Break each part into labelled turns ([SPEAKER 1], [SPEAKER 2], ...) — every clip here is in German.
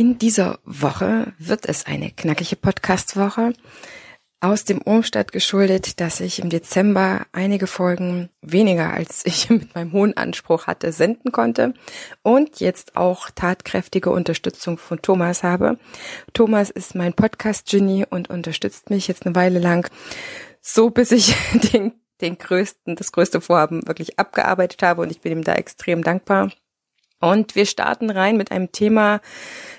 [SPEAKER 1] In dieser Woche wird es eine knackige Podcast-Woche. Aus dem Umstand geschuldet, dass ich im Dezember einige Folgen weniger als ich mit meinem hohen Anspruch hatte senden konnte und jetzt auch tatkräftige Unterstützung von Thomas habe. Thomas ist mein Podcast-Genie und unterstützt mich jetzt eine Weile lang, so bis ich den, den größten, das größte Vorhaben wirklich abgearbeitet habe und ich bin ihm da extrem dankbar. Und wir starten rein mit einem Thema,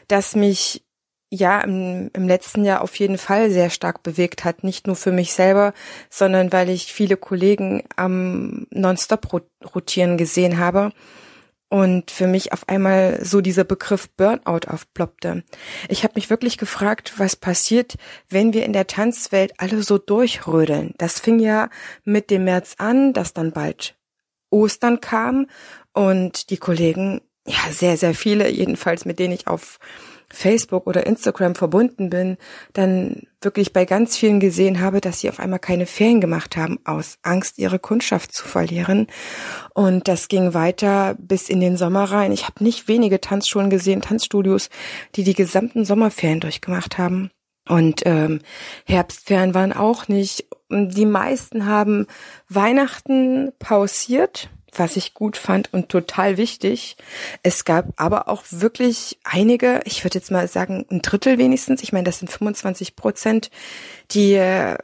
[SPEAKER 1] das mich ja im, im letzten Jahr auf jeden Fall sehr stark bewegt hat. Nicht nur für mich selber, sondern weil ich viele Kollegen am Nonstop rotieren gesehen habe und für mich auf einmal so dieser Begriff Burnout aufploppte. Ich habe mich wirklich gefragt, was passiert, wenn wir in der Tanzwelt alle so durchrödeln. Das fing ja mit dem März an, dass dann bald Ostern kam und die Kollegen ja, sehr, sehr viele, jedenfalls mit denen ich auf Facebook oder Instagram verbunden bin, dann wirklich bei ganz vielen gesehen habe, dass sie auf einmal keine Ferien gemacht haben, aus Angst, ihre Kundschaft zu verlieren. Und das ging weiter bis in den Sommer rein. Ich habe nicht wenige Tanzschulen gesehen, Tanzstudios, die die gesamten Sommerferien durchgemacht haben. Und ähm, Herbstferien waren auch nicht. Die meisten haben Weihnachten pausiert was ich gut fand und total wichtig. Es gab aber auch wirklich einige, ich würde jetzt mal sagen, ein Drittel wenigstens, ich meine, das sind 25 Prozent, die äh,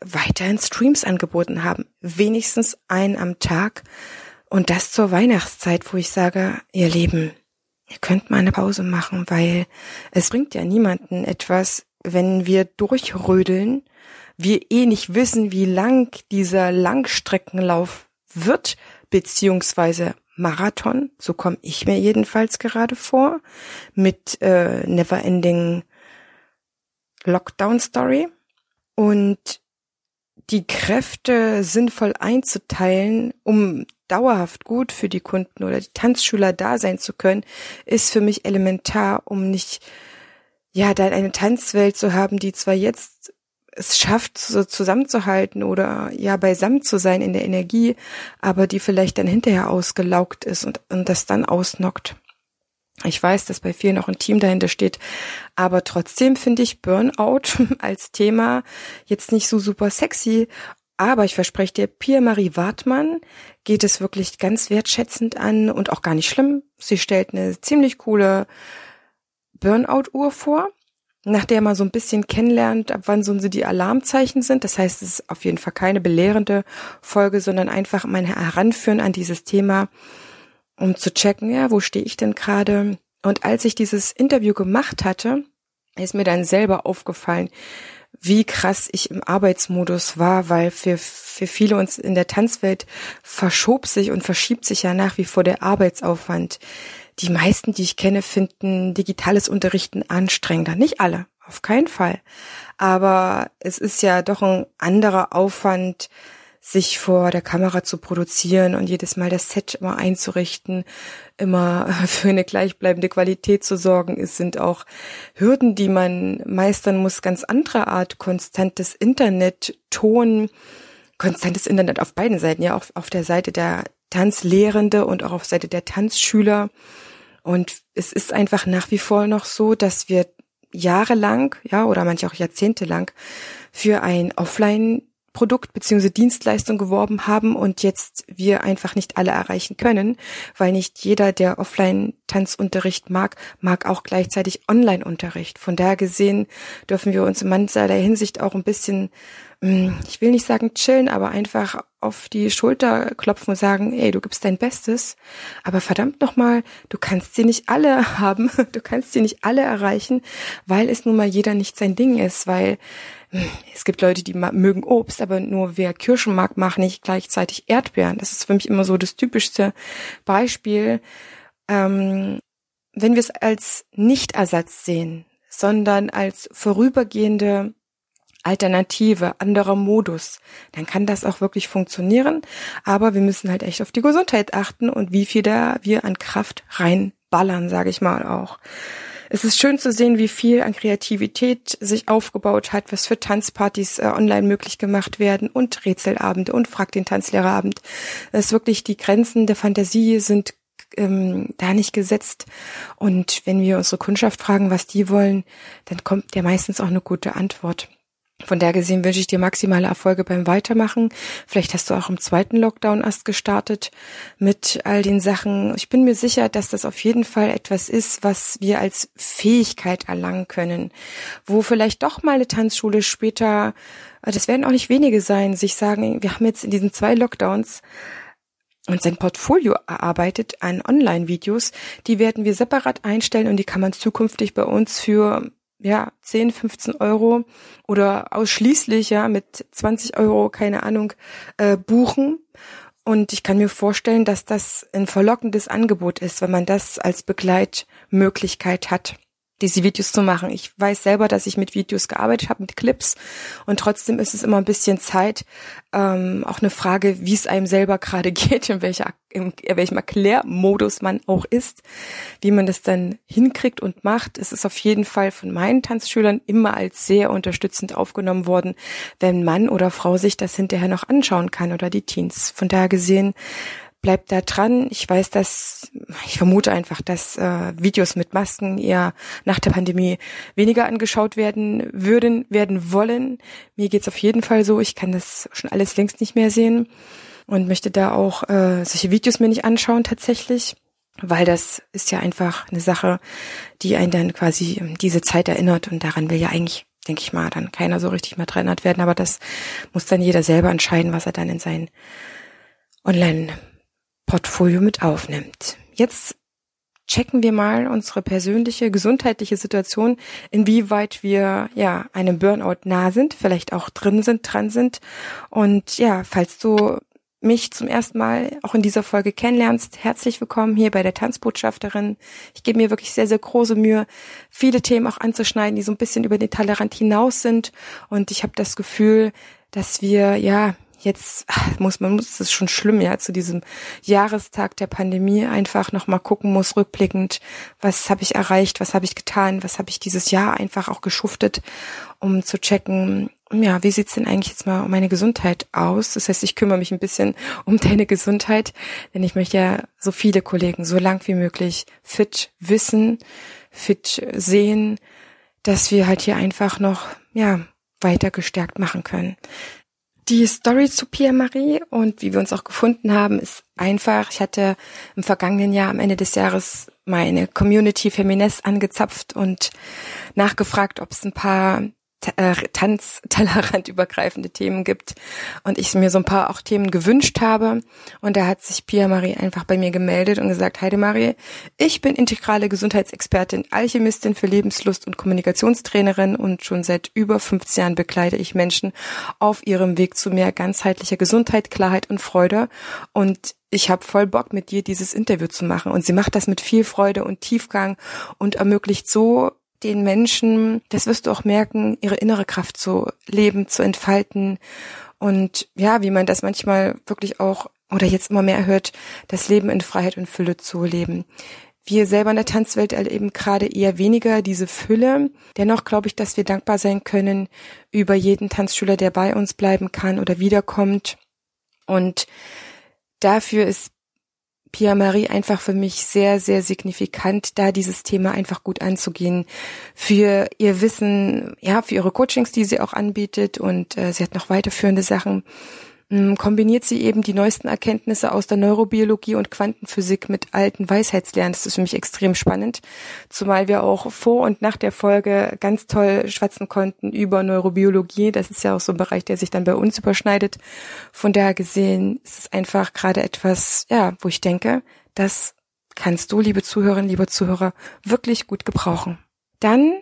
[SPEAKER 1] weiterhin Streams angeboten haben. Wenigstens einen am Tag. Und das zur Weihnachtszeit, wo ich sage, ihr Lieben, ihr könnt mal eine Pause machen, weil es bringt ja niemanden etwas, wenn wir durchrödeln, wir eh nicht wissen, wie lang dieser Langstreckenlauf wird, beziehungsweise Marathon, so komme ich mir jedenfalls gerade vor, mit äh, Neverending Lockdown Story. Und die Kräfte sinnvoll einzuteilen, um dauerhaft gut für die Kunden oder die Tanzschüler da sein zu können, ist für mich elementar, um nicht, ja, da eine Tanzwelt zu haben, die zwar jetzt es schafft, so zusammenzuhalten oder ja beisammen zu sein in der Energie, aber die vielleicht dann hinterher ausgelaugt ist und, und das dann ausnockt. Ich weiß, dass bei vielen auch ein Team dahinter steht, aber trotzdem finde ich Burnout als Thema jetzt nicht so super sexy. Aber ich verspreche dir, Pia-Marie Wartmann geht es wirklich ganz wertschätzend an und auch gar nicht schlimm. Sie stellt eine ziemlich coole Burnout-Uhr vor nach der man so ein bisschen kennenlernt, ab wann so die Alarmzeichen sind. Das heißt, es ist auf jeden Fall keine belehrende Folge, sondern einfach mein Heranführen an dieses Thema, um zu checken, ja, wo stehe ich denn gerade? Und als ich dieses Interview gemacht hatte, ist mir dann selber aufgefallen, wie krass ich im Arbeitsmodus war, weil für, für viele uns in der Tanzwelt verschob sich und verschiebt sich ja nach wie vor der Arbeitsaufwand die meisten, die ich kenne, finden digitales Unterrichten anstrengender. Nicht alle, auf keinen Fall. Aber es ist ja doch ein anderer Aufwand, sich vor der Kamera zu produzieren und jedes Mal das Set immer einzurichten, immer für eine gleichbleibende Qualität zu sorgen. Es sind auch Hürden, die man meistern muss, ganz anderer Art. Konstantes Internet, Ton, konstantes Internet auf beiden Seiten, ja, auch auf der Seite der Tanzlehrende und auch auf Seite der Tanzschüler. Und es ist einfach nach wie vor noch so, dass wir jahrelang, ja, oder manche auch jahrzehntelang für ein Offline Produkt beziehungsweise Dienstleistung geworben haben und jetzt wir einfach nicht alle erreichen können, weil nicht jeder, der Offline-Tanzunterricht mag, mag auch gleichzeitig Online-Unterricht. Von daher gesehen dürfen wir uns in mancher Hinsicht auch ein bisschen, hm, ich will nicht sagen chillen, aber einfach auf die Schulter klopfen und sagen, ey, du gibst dein Bestes, aber verdammt nochmal, du kannst sie nicht alle haben, du kannst sie nicht alle erreichen, weil es nun mal jeder nicht sein Ding ist, weil es gibt Leute, die mögen Obst, aber nur wer Kirschen mag, mag nicht gleichzeitig Erdbeeren. Das ist für mich immer so das typischste Beispiel. Ähm, wenn wir es als Nichtersatz sehen, sondern als vorübergehende Alternative, anderer Modus, dann kann das auch wirklich funktionieren. Aber wir müssen halt echt auf die Gesundheit achten und wie viel da wir an Kraft reinballern, sage ich mal auch es ist schön zu sehen, wie viel an Kreativität sich aufgebaut hat, was für Tanzpartys äh, online möglich gemacht werden und Rätselabende und Frag den Tanzlehrerabend. Es ist wirklich die Grenzen der Fantasie sind ähm, da nicht gesetzt. Und wenn wir unsere Kundschaft fragen, was die wollen, dann kommt ja meistens auch eine gute Antwort. Von der gesehen wünsche ich dir maximale Erfolge beim Weitermachen. Vielleicht hast du auch im zweiten Lockdown erst gestartet mit all den Sachen. Ich bin mir sicher, dass das auf jeden Fall etwas ist, was wir als Fähigkeit erlangen können, wo vielleicht doch mal eine Tanzschule später, das werden auch nicht wenige sein, sich sagen, wir haben jetzt in diesen zwei Lockdowns und sein Portfolio erarbeitet an Online-Videos. Die werden wir separat einstellen und die kann man zukünftig bei uns für ja, 10, 15 Euro oder ausschließlich ja mit 20 Euro, keine Ahnung, äh, buchen. Und ich kann mir vorstellen, dass das ein verlockendes Angebot ist, wenn man das als Begleitmöglichkeit hat diese Videos zu machen. Ich weiß selber, dass ich mit Videos gearbeitet habe, mit Clips und trotzdem ist es immer ein bisschen Zeit, ähm, auch eine Frage, wie es einem selber gerade geht, in, welcher, in, in welchem Erklärmodus man auch ist, wie man das dann hinkriegt und macht. Es ist auf jeden Fall von meinen Tanzschülern immer als sehr unterstützend aufgenommen worden, wenn Mann oder Frau sich das hinterher noch anschauen kann oder die Teens. Von daher gesehen bleibt da dran. Ich weiß, dass ich vermute einfach, dass äh, Videos mit Masken eher nach der Pandemie weniger angeschaut werden würden, werden wollen. Mir geht's auf jeden Fall so. Ich kann das schon alles längst nicht mehr sehen und möchte da auch äh, solche Videos mir nicht anschauen tatsächlich, weil das ist ja einfach eine Sache, die einen dann quasi diese Zeit erinnert und daran will ja eigentlich denke ich mal, dann keiner so richtig mehr erinnert werden, aber das muss dann jeder selber entscheiden, was er dann in sein Online Portfolio mit aufnimmt. Jetzt checken wir mal unsere persönliche gesundheitliche Situation, inwieweit wir ja einem Burnout nah sind, vielleicht auch drin sind, dran sind. Und ja, falls du mich zum ersten Mal auch in dieser Folge kennenlernst, herzlich willkommen hier bei der Tanzbotschafterin. Ich gebe mir wirklich sehr, sehr große Mühe, viele Themen auch anzuschneiden, die so ein bisschen über den Tellerrand hinaus sind. Und ich habe das Gefühl, dass wir ja jetzt muss man muss es schon schlimm ja zu diesem Jahrestag der Pandemie einfach noch mal gucken muss rückblickend was habe ich erreicht was habe ich getan was habe ich dieses Jahr einfach auch geschuftet um zu checken ja wie sieht's denn eigentlich jetzt mal um meine Gesundheit aus? Das heißt ich kümmere mich ein bisschen um deine Gesundheit denn ich möchte ja so viele Kollegen so lang wie möglich fit wissen fit sehen dass wir halt hier einfach noch ja weiter gestärkt machen können die Story zu Pia Marie und wie wir uns auch gefunden haben, ist einfach. Ich hatte im vergangenen Jahr, am Ende des Jahres, meine Community Feminist angezapft und nachgefragt, ob es ein paar äh, Tanz übergreifende Themen gibt und ich mir so ein paar auch Themen gewünscht habe. Und da hat sich Pia Marie einfach bei mir gemeldet und gesagt, Heide Marie, ich bin integrale Gesundheitsexpertin, Alchemistin für Lebenslust und Kommunikationstrainerin und schon seit über 15 Jahren begleite ich Menschen auf ihrem Weg zu mehr ganzheitlicher Gesundheit, Klarheit und Freude. Und ich habe voll Bock mit dir dieses Interview zu machen. Und sie macht das mit viel Freude und Tiefgang und ermöglicht so den Menschen, das wirst du auch merken, ihre innere Kraft zu leben, zu entfalten. Und ja, wie man das manchmal wirklich auch oder jetzt immer mehr hört, das Leben in Freiheit und Fülle zu leben. Wir selber in der Tanzwelt erleben gerade eher weniger diese Fülle. Dennoch glaube ich, dass wir dankbar sein können über jeden Tanzschüler, der bei uns bleiben kann oder wiederkommt. Und dafür ist Pia Marie einfach für mich sehr, sehr signifikant, da dieses Thema einfach gut anzugehen. Für ihr Wissen, ja, für ihre Coachings, die sie auch anbietet und äh, sie hat noch weiterführende Sachen kombiniert sie eben die neuesten Erkenntnisse aus der Neurobiologie und Quantenphysik mit alten Weisheitslernen. Das ist für mich extrem spannend, zumal wir auch vor und nach der Folge ganz toll schwatzen konnten über Neurobiologie. Das ist ja auch so ein Bereich, der sich dann bei uns überschneidet. Von daher gesehen ist es einfach gerade etwas, ja, wo ich denke, das kannst du, liebe Zuhörerinnen, liebe Zuhörer, wirklich gut gebrauchen. Dann,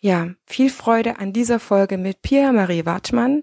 [SPEAKER 1] ja, viel Freude an dieser Folge mit Pia Marie Wartmann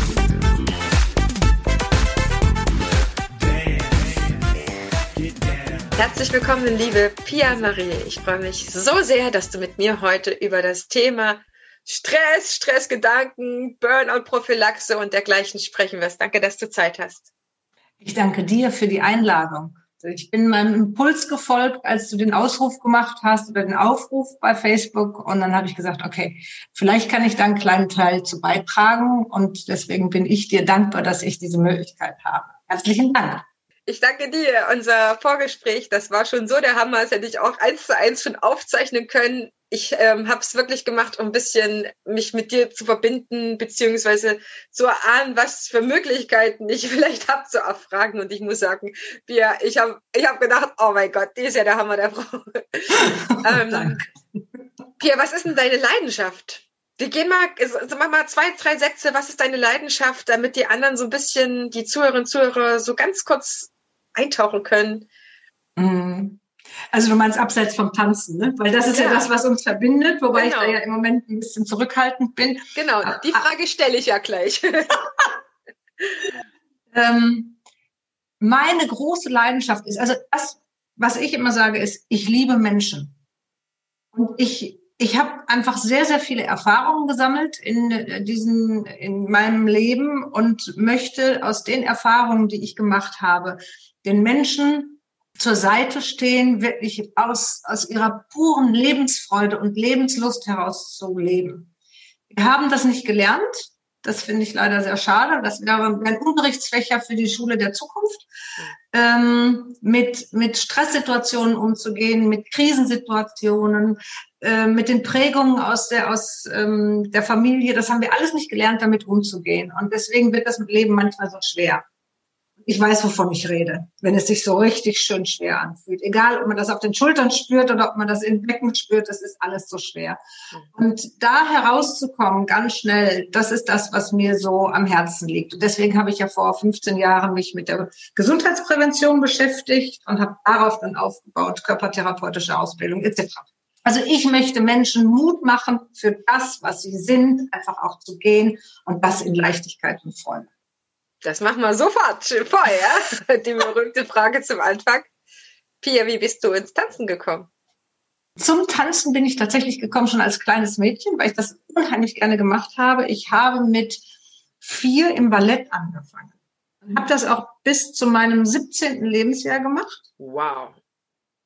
[SPEAKER 2] Herzlich willkommen, liebe Pia Marie. Ich freue mich so sehr, dass du mit mir heute über das Thema Stress, Stressgedanken, Burnout-Prophylaxe und dergleichen sprechen wirst. Danke, dass du Zeit hast.
[SPEAKER 3] Ich danke dir für die Einladung. Ich bin meinem Impuls gefolgt, als du den Ausruf gemacht hast oder den Aufruf bei Facebook. Und dann habe ich gesagt, okay, vielleicht kann ich da einen kleinen Teil zu beitragen. Und deswegen bin ich dir dankbar, dass ich diese Möglichkeit habe. Herzlichen Dank.
[SPEAKER 2] Ich danke dir. Unser Vorgespräch, das war schon so der Hammer. Das hätte ich auch eins zu eins schon aufzeichnen können. Ich ähm, habe es wirklich gemacht, um ein bisschen mich mit dir zu verbinden, beziehungsweise zu erahnen, was für Möglichkeiten ich vielleicht habe zu erfragen. Und ich muss sagen, Pia, ich habe ich hab gedacht, oh mein Gott, die ist ja der Hammer der Frau. ähm, Pia, was ist denn deine Leidenschaft? Wir gehen mal, also mach mal zwei, drei Sätze. Was ist deine Leidenschaft, damit die anderen so ein bisschen, die Zuhörerinnen und Zuhörer, so ganz kurz eintauchen können?
[SPEAKER 3] Mhm. Also du meinst abseits vom Tanzen, ne? Weil das ist ja, ja das, was uns verbindet, wobei genau. ich da ja im Moment ein bisschen zurückhaltend bin.
[SPEAKER 2] Genau, ah, die ah. Frage stelle ich ja gleich.
[SPEAKER 3] ähm, meine große Leidenschaft ist, also das, was ich immer sage, ist, ich liebe Menschen. Und ich ich habe einfach sehr, sehr viele Erfahrungen gesammelt in äh, diesen, in meinem Leben und möchte aus den Erfahrungen, die ich gemacht habe, den Menschen zur Seite stehen, wirklich aus, aus ihrer puren Lebensfreude und Lebenslust heraus zu leben. Wir haben das nicht gelernt. Das finde ich leider sehr schade. Das wäre ein Unterrichtsfächer für die Schule der Zukunft, ähm, mit, mit Stresssituationen umzugehen, mit Krisensituationen, äh, mit den Prägungen aus der, aus ähm, der Familie. Das haben wir alles nicht gelernt, damit umzugehen. Und deswegen wird das Leben manchmal so schwer ich weiß, wovon ich rede, wenn es sich so richtig schön schwer anfühlt. Egal, ob man das auf den Schultern spürt oder ob man das im Becken spürt, das ist alles so schwer. Und da herauszukommen, ganz schnell, das ist das, was mir so am Herzen liegt. Und deswegen habe ich ja vor 15 Jahren mich mit der Gesundheitsprävention beschäftigt und habe darauf dann aufgebaut, körpertherapeutische Ausbildung etc. Also ich möchte Menschen Mut machen, für das, was sie sind, einfach auch zu gehen und das in Leichtigkeit und Freude.
[SPEAKER 2] Das machen wir sofort vorher. Die berühmte Frage zum Anfang. Pia, wie bist du ins Tanzen gekommen?
[SPEAKER 3] Zum Tanzen bin ich tatsächlich gekommen schon als kleines Mädchen, weil ich das unheimlich gerne gemacht habe. Ich habe mit vier im Ballett angefangen. Und habe das auch bis zu meinem 17. Lebensjahr gemacht.
[SPEAKER 2] Wow.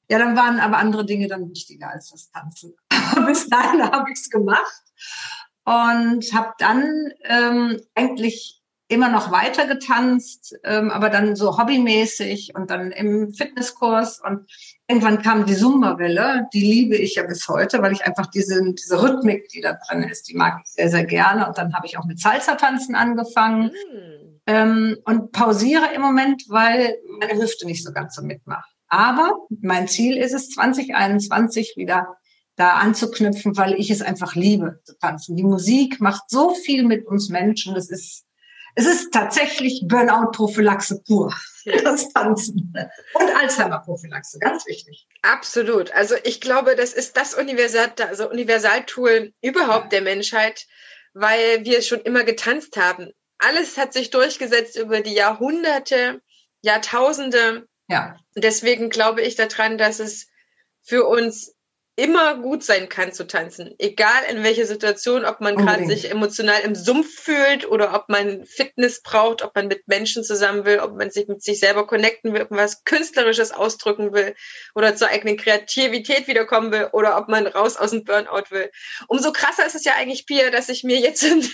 [SPEAKER 3] Ja, dann waren aber andere Dinge dann wichtiger als das Tanzen. Aber bis dahin habe ich es gemacht und habe dann ähm, eigentlich immer noch weiter getanzt, ähm, aber dann so hobbymäßig und dann im Fitnesskurs und irgendwann kam die Zumba-Welle, die liebe ich ja bis heute, weil ich einfach diese, diese Rhythmik, die da drin ist, die mag ich sehr, sehr gerne und dann habe ich auch mit Salsa-Tanzen angefangen mhm. ähm, und pausiere im Moment, weil meine Hüfte nicht so ganz so mitmacht. Aber mein Ziel ist es, 2021 wieder da anzuknüpfen, weil ich es einfach liebe zu tanzen. Die Musik macht so viel mit uns Menschen. Das ist es ist tatsächlich Burnout-Prophylaxe pur. Das Tanzen. Und Alzheimer-Prophylaxe, ganz wichtig.
[SPEAKER 2] Absolut. Also ich glaube, das ist das Universal, also Universaltool überhaupt der Menschheit, weil wir schon immer getanzt haben. Alles hat sich durchgesetzt über die Jahrhunderte, Jahrtausende. Ja. Deswegen glaube ich daran, dass es für uns immer gut sein kann zu tanzen. Egal in welcher Situation, ob man gerade sich emotional im Sumpf fühlt oder ob man Fitness braucht, ob man mit Menschen zusammen will, ob man sich mit sich selber connecten will, ob man was Künstlerisches ausdrücken will oder zur eigenen Kreativität wiederkommen will oder ob man raus aus dem Burnout will. Umso krasser ist es ja eigentlich, Pia, dass ich mir jetzt in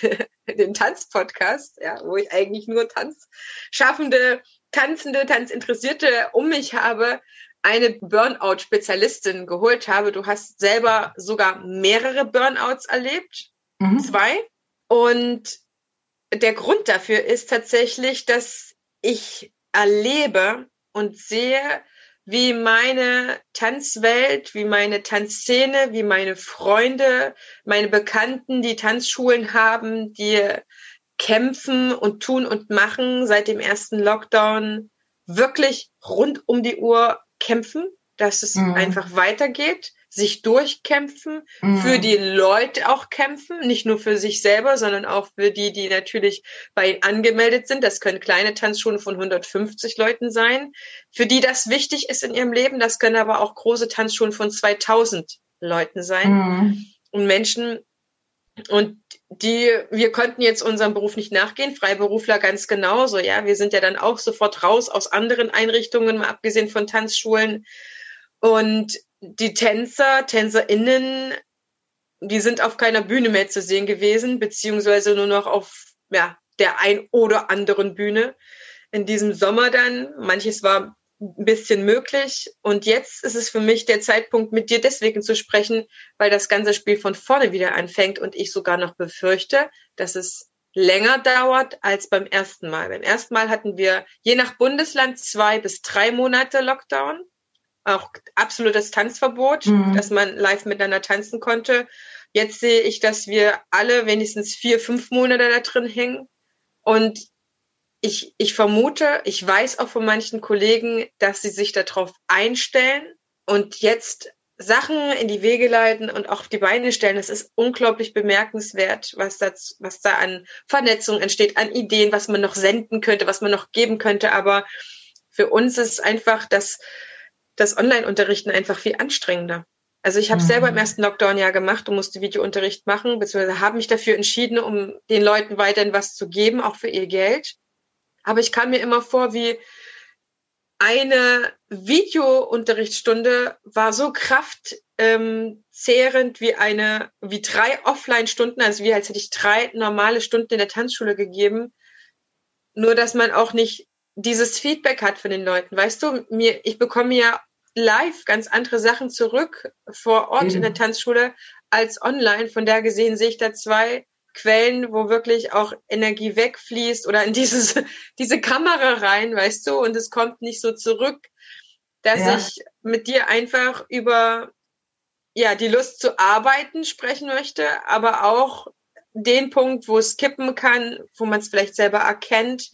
[SPEAKER 2] den Tanzpodcast, ja, wo ich eigentlich nur Tanzschaffende, Tanzende, Tanzinteressierte um mich habe, eine Burnout-Spezialistin geholt habe. Du hast selber sogar mehrere Burnouts erlebt, mhm. zwei. Und der Grund dafür ist tatsächlich, dass ich erlebe und sehe, wie meine Tanzwelt, wie meine Tanzszene, wie meine Freunde, meine Bekannten, die Tanzschulen haben, die kämpfen und tun und machen seit dem ersten Lockdown wirklich rund um die Uhr kämpfen, dass es mhm. einfach weitergeht. sich durchkämpfen, mhm. für die Leute auch kämpfen, nicht nur für sich selber, sondern auch für die, die natürlich bei ihnen angemeldet sind. Das können kleine Tanzschulen von 150 Leuten sein, für die das wichtig ist in ihrem Leben. Das können aber auch große Tanzschulen von 2000 Leuten sein. Mhm. Und Menschen, und die, wir konnten jetzt unserem Beruf nicht nachgehen, Freiberufler ganz genauso, ja. Wir sind ja dann auch sofort raus aus anderen Einrichtungen, mal abgesehen von Tanzschulen. Und die Tänzer, TänzerInnen, die sind auf keiner Bühne mehr zu sehen gewesen, beziehungsweise nur noch auf, ja, der ein oder anderen Bühne. In diesem Sommer dann, manches war ein bisschen möglich. Und jetzt ist es für mich der Zeitpunkt, mit dir deswegen zu sprechen, weil das ganze Spiel von vorne wieder anfängt und ich sogar noch befürchte, dass es länger dauert als beim ersten Mal. Beim ersten Mal hatten wir je nach Bundesland zwei bis drei Monate Lockdown, auch absolutes Tanzverbot, mhm. dass man live miteinander tanzen konnte. Jetzt sehe ich, dass wir alle wenigstens vier, fünf Monate da drin hängen. Und ich, ich vermute, ich weiß auch von manchen Kollegen, dass sie sich darauf einstellen und jetzt Sachen in die Wege leiten und auch auf die Beine stellen. Es ist unglaublich bemerkenswert, was da, was da an Vernetzung entsteht, an Ideen, was man noch senden könnte, was man noch geben könnte. Aber für uns ist einfach das, das Online-Unterrichten einfach viel anstrengender. Also ich habe mhm. selber im ersten Lockdown ja gemacht und musste Videounterricht machen, beziehungsweise habe mich dafür entschieden, um den Leuten weiterhin was zu geben, auch für ihr Geld. Aber ich kam mir immer vor, wie eine Videounterrichtsstunde war so kraftzehrend wie eine, wie drei Offline-Stunden, also wie als hätte ich drei normale Stunden in der Tanzschule gegeben. Nur, dass man auch nicht dieses Feedback hat von den Leuten. Weißt du, mir, ich bekomme ja live ganz andere Sachen zurück vor Ort mhm. in der Tanzschule als online. Von der gesehen sehe ich da zwei Quellen, wo wirklich auch Energie wegfließt oder in dieses, diese Kamera rein, weißt du, und es kommt nicht so zurück, dass ja. ich mit dir einfach über, ja, die Lust zu arbeiten sprechen möchte, aber auch den Punkt, wo es kippen kann, wo man es vielleicht selber erkennt,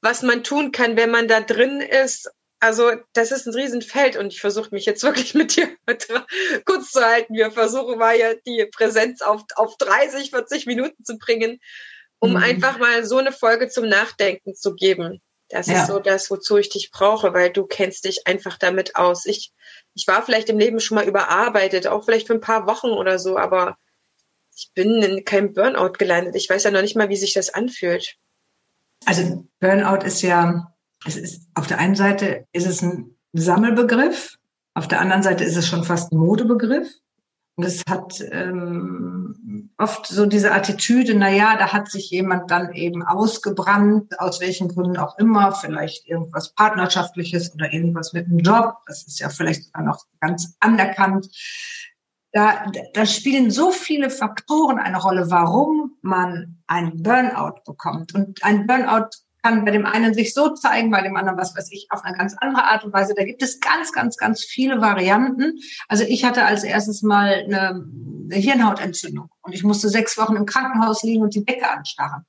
[SPEAKER 2] was man tun kann, wenn man da drin ist also das ist ein Riesenfeld und ich versuche mich jetzt wirklich mit dir kurz zu halten. Wir versuchen mal ja die Präsenz auf, auf 30, 40 Minuten zu bringen, um mhm. einfach mal so eine Folge zum Nachdenken zu geben. Das ja. ist so das, wozu ich dich brauche, weil du kennst dich einfach damit aus. Ich, ich war vielleicht im Leben schon mal überarbeitet, auch vielleicht für ein paar Wochen oder so, aber ich bin in keinem Burnout gelandet. Ich weiß ja noch nicht mal, wie sich das anfühlt.
[SPEAKER 3] Also Burnout ist ja es ist, auf der einen Seite ist es ein Sammelbegriff, auf der anderen Seite ist es schon fast ein Modebegriff. Und es hat ähm, oft so diese Attitüde, na ja, da hat sich jemand dann eben ausgebrannt, aus welchen Gründen auch immer, vielleicht irgendwas Partnerschaftliches oder irgendwas mit dem Job. Das ist ja vielleicht sogar noch ganz anerkannt. Da, da spielen so viele Faktoren eine Rolle, warum man einen Burnout bekommt. Und ein Burnout kann bei dem einen sich so zeigen, bei dem anderen, was weiß ich, auf eine ganz andere Art und Weise. Da gibt es ganz, ganz, ganz viele Varianten. Also ich hatte als erstes mal eine, eine Hirnhautentzündung und ich musste sechs Wochen im Krankenhaus liegen und die Decke anstarren.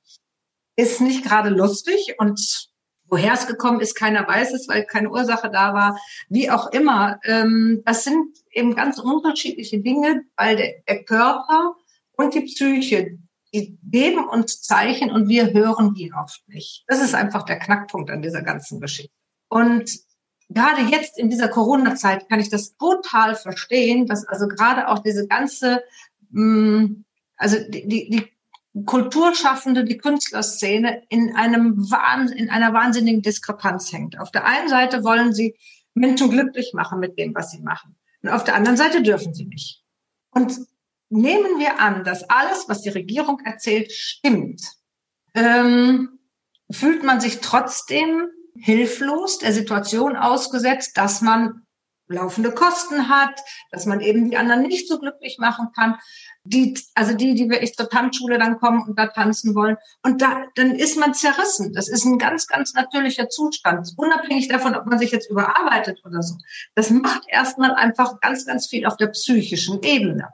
[SPEAKER 3] Ist nicht gerade lustig und woher es gekommen ist, keiner weiß es, weil keine Ursache da war. Wie auch immer, ähm, das sind eben ganz unterschiedliche Dinge, weil der, der Körper und die Psyche die geben uns Zeichen und wir hören die oft nicht. Das ist einfach der Knackpunkt an dieser ganzen Geschichte. Und gerade jetzt in dieser Corona-Zeit kann ich das total verstehen, dass also gerade auch diese ganze, mm, also die, die Kulturschaffende, die Künstlerszene in einem Wahnsinn, in einer wahnsinnigen Diskrepanz hängt. Auf der einen Seite wollen sie Menschen glücklich machen mit dem, was sie machen. Und auf der anderen Seite dürfen sie nicht. Und nehmen wir an, dass alles, was die Regierung erzählt, stimmt, ähm, fühlt man sich trotzdem hilflos der Situation ausgesetzt, dass man laufende Kosten hat, dass man eben die anderen nicht so glücklich machen kann. Die, also die, die wirklich zur Tanzschule dann kommen und da tanzen wollen. Und da, dann ist man zerrissen. Das ist ein ganz, ganz natürlicher Zustand. Unabhängig davon, ob man sich jetzt überarbeitet oder so. Das macht erstmal einfach ganz, ganz viel auf der psychischen Ebene.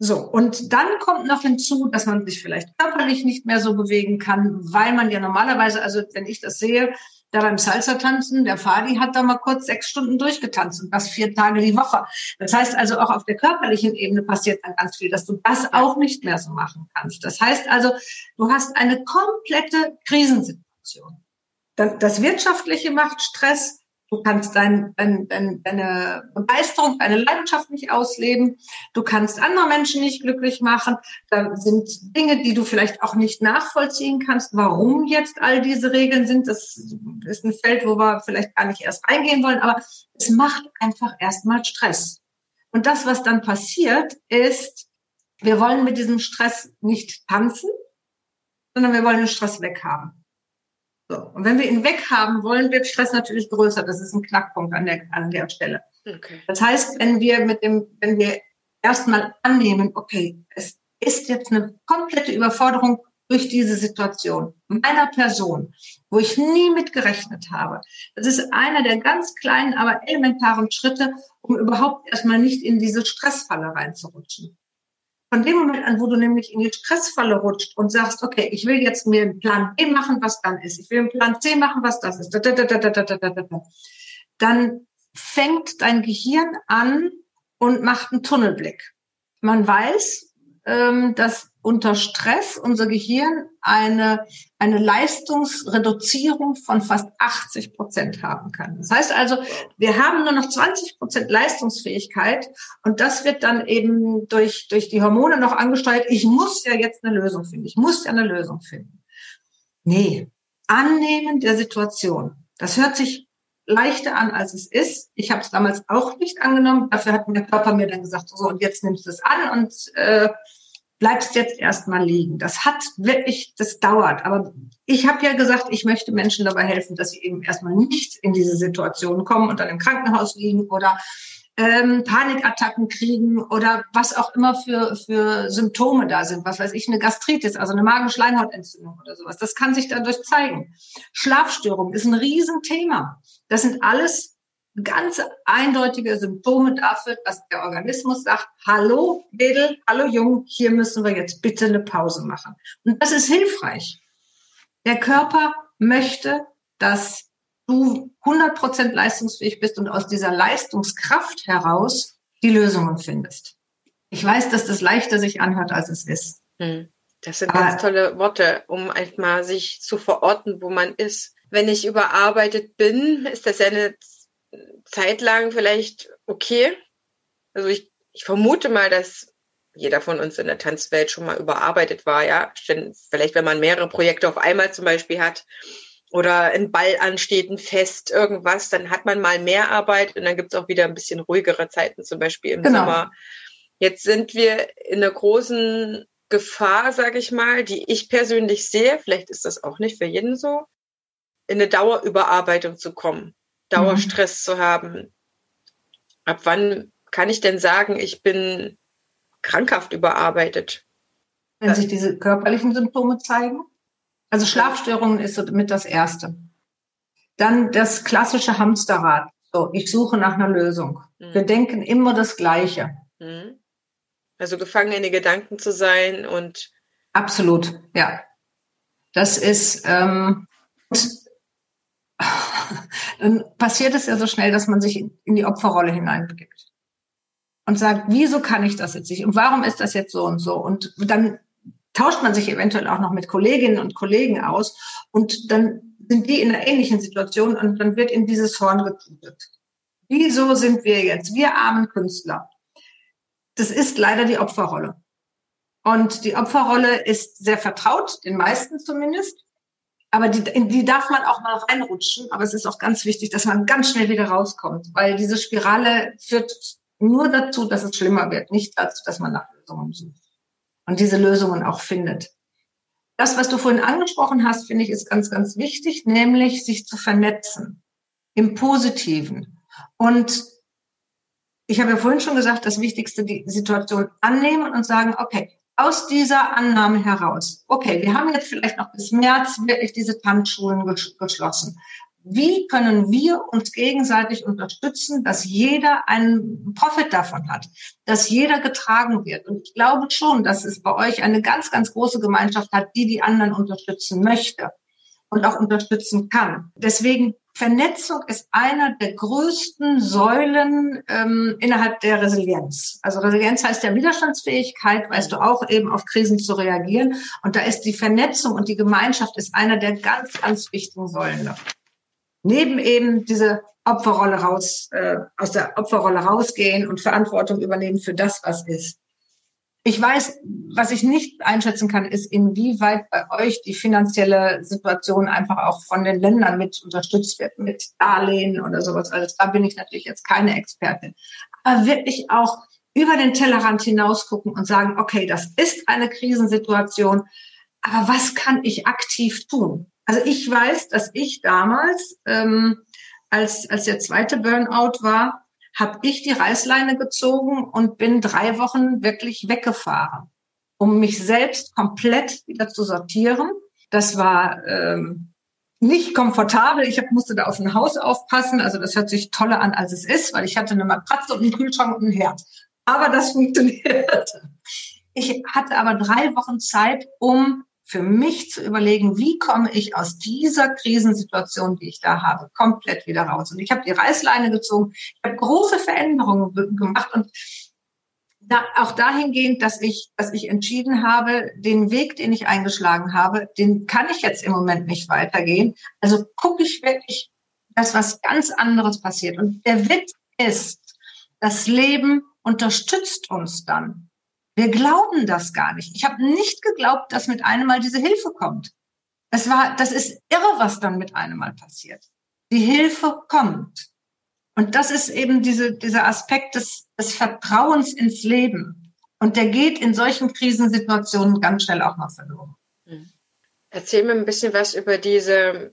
[SPEAKER 3] So, und dann kommt noch hinzu, dass man sich vielleicht körperlich nicht mehr so bewegen kann, weil man ja normalerweise, also wenn ich das sehe, da beim Salsa-Tanzen, der Fadi hat da mal kurz sechs Stunden durchgetanzt und das vier Tage die Woche. Das heißt also auch auf der körperlichen Ebene passiert dann ganz viel, dass du das auch nicht mehr so machen kannst. Das heißt also, du hast eine komplette Krisensituation. Das Wirtschaftliche macht Stress, Du kannst dein, dein, dein, deine Begeisterung, deine Leidenschaft nicht ausleben. Du kannst andere Menschen nicht glücklich machen. Da sind Dinge, die du vielleicht auch nicht nachvollziehen kannst, warum jetzt all diese Regeln sind. Das ist ein Feld, wo wir vielleicht gar nicht erst reingehen wollen. Aber es macht einfach erstmal Stress. Und das, was dann passiert, ist, wir wollen mit diesem Stress nicht tanzen, sondern wir wollen den Stress weghaben. So. Und wenn wir ihn weghaben wollen, wird Stress natürlich größer. Das ist ein Knackpunkt an der, an der Stelle. Okay. Das heißt, wenn wir mit dem, wenn wir erstmal annehmen, okay, es ist jetzt eine komplette Überforderung durch diese Situation meiner Person, wo ich nie mit gerechnet habe. Das ist einer der ganz kleinen, aber elementaren Schritte, um überhaupt erstmal nicht in diese Stressfalle reinzurutschen. Von dem Moment an, wo du nämlich in die Stressfalle rutscht und sagst, okay, ich will jetzt mir einen Plan B machen, was dann ist. Ich will einen Plan C machen, was das ist. Dann fängt dein Gehirn an und macht einen Tunnelblick. Man weiß, ähm, dass unter Stress unser Gehirn eine, eine Leistungsreduzierung von fast 80 Prozent haben kann. Das heißt also, wir haben nur noch 20 Prozent Leistungsfähigkeit und das wird dann eben durch, durch die Hormone noch angesteuert. Ich muss ja jetzt eine Lösung finden. Ich muss ja eine Lösung finden. Nee, annehmen der Situation. Das hört sich leichter an, als es ist. Ich habe es damals auch nicht angenommen. Dafür hat mein Körper mir dann gesagt, so und jetzt nimmst du es an und äh, bleibst jetzt erstmal liegen. Das hat wirklich, das dauert. Aber ich habe ja gesagt, ich möchte Menschen dabei helfen, dass sie eben erstmal nicht in diese Situation kommen und dann im Krankenhaus liegen oder ähm, Panikattacken kriegen oder was auch immer für, für Symptome da sind. Was weiß ich, eine Gastritis, also eine Magenschleimhautentzündung oder sowas. Das kann sich dadurch zeigen. Schlafstörung ist ein Riesenthema. Das sind alles ganz eindeutige Symptome dafür, dass der Organismus sagt, hallo Mädel, hallo Jung, hier müssen wir jetzt bitte eine Pause machen. Und das ist hilfreich. Der Körper möchte, dass du 100% leistungsfähig bist und aus dieser Leistungskraft heraus die Lösungen findest. Ich weiß, dass das leichter sich anhört, als es ist. Hm.
[SPEAKER 2] Das sind ganz tolle Worte, um einfach mal sich zu verorten, wo man ist. Wenn ich überarbeitet bin, ist das ja eine Zeit lang vielleicht okay. Also ich, ich vermute mal, dass jeder von uns in der Tanzwelt schon mal überarbeitet war, ja. Vielleicht, wenn man mehrere Projekte auf einmal zum Beispiel hat oder ein Ball ansteht, ein Fest, irgendwas, dann hat man mal mehr Arbeit und dann gibt es auch wieder ein bisschen ruhigere Zeiten, zum Beispiel im genau. Sommer. Jetzt sind wir in einer großen Gefahr, sage ich mal, die ich persönlich sehe, vielleicht ist das auch nicht für jeden so, in eine Dauerüberarbeitung zu kommen. Dauerstress mhm. zu haben. Ab wann kann ich denn sagen, ich bin krankhaft überarbeitet?
[SPEAKER 3] Wenn sich diese körperlichen Symptome zeigen? Also Schlafstörungen ist mit das Erste. Dann das klassische Hamsterrad. So, ich suche nach einer Lösung. Mhm. Wir denken immer das Gleiche. Mhm.
[SPEAKER 2] Also gefangen in die Gedanken zu sein und
[SPEAKER 3] absolut, ja. Das ist ähm, dann passiert es ja so schnell, dass man sich in die Opferrolle hineinbegibt und sagt, wieso kann ich das jetzt nicht und warum ist das jetzt so und so und dann tauscht man sich eventuell auch noch mit Kolleginnen und Kollegen aus und dann sind die in einer ähnlichen Situation und dann wird in dieses Horn getutet. Wieso sind wir jetzt, wir armen Künstler? Das ist leider die Opferrolle. Und die Opferrolle ist sehr vertraut, den meisten zumindest. Aber die, in die darf man auch mal reinrutschen. Aber es ist auch ganz wichtig, dass man ganz schnell wieder rauskommt, weil diese Spirale führt nur dazu, dass es schlimmer wird, nicht dazu, dass man nach Lösungen sucht und diese Lösungen auch findet. Das, was du vorhin angesprochen hast, finde ich, ist ganz, ganz wichtig, nämlich sich zu vernetzen im Positiven. Und ich habe ja vorhin schon gesagt, das Wichtigste, die Situation annehmen und sagen, okay, aus dieser Annahme heraus, okay, wir haben jetzt vielleicht noch bis März wirklich diese Tanzschulen geschlossen. Wie können wir uns gegenseitig unterstützen, dass jeder einen Profit davon hat, dass jeder getragen wird? Und ich glaube schon, dass es bei euch eine ganz, ganz große Gemeinschaft hat, die die anderen unterstützen möchte. und auch unterstützen kann. Deswegen Vernetzung ist einer der größten Säulen ähm, innerhalb der Resilienz. Also Resilienz heißt ja Widerstandsfähigkeit, weißt du auch, eben auf Krisen zu reagieren. Und da ist die Vernetzung und die Gemeinschaft ist einer der ganz, ganz wichtigen Säulen. Neben eben diese Opferrolle raus, äh, aus der Opferrolle rausgehen und Verantwortung übernehmen für das, was ist. Ich weiß, was ich nicht einschätzen kann, ist, inwieweit bei euch die finanzielle Situation einfach auch von den Ländern mit unterstützt wird, mit Darlehen oder sowas. Also da bin ich natürlich jetzt keine Expertin. Aber wirklich auch über den Tellerrand hinaus gucken und sagen, okay, das ist eine Krisensituation, aber was kann ich aktiv tun? Also ich weiß, dass ich damals, ähm, als, als der zweite Burnout war, habe ich die Reißleine gezogen und bin drei Wochen wirklich weggefahren, um mich selbst komplett wieder zu sortieren. Das war ähm, nicht komfortabel. Ich hab, musste da auf ein Haus aufpassen. Also das hört sich toller an, als es ist, weil ich hatte eine Matratze und einen Kühlschrank und ein Herd. Aber das funktionierte. Ich hatte aber drei Wochen Zeit, um für mich zu überlegen, wie komme ich aus dieser Krisensituation, die ich da habe, komplett wieder raus. Und ich habe die Reißleine gezogen, ich habe große Veränderungen gemacht und da, auch dahingehend, dass ich, dass ich entschieden habe, den Weg, den ich eingeschlagen habe, den kann ich jetzt im Moment nicht weitergehen. Also gucke ich wirklich, dass was ganz anderes passiert. Und der Witz ist, das Leben unterstützt uns dann. Wir glauben das gar nicht. Ich habe nicht geglaubt, dass mit einem Mal diese Hilfe kommt. Es war, das ist irre, was dann mit einem Mal passiert. Die Hilfe kommt. Und das ist eben diese, dieser Aspekt des, des Vertrauens ins Leben. Und der geht in solchen Krisensituationen ganz schnell auch mal verloren.
[SPEAKER 2] Hm. Erzähl mir ein bisschen was über diese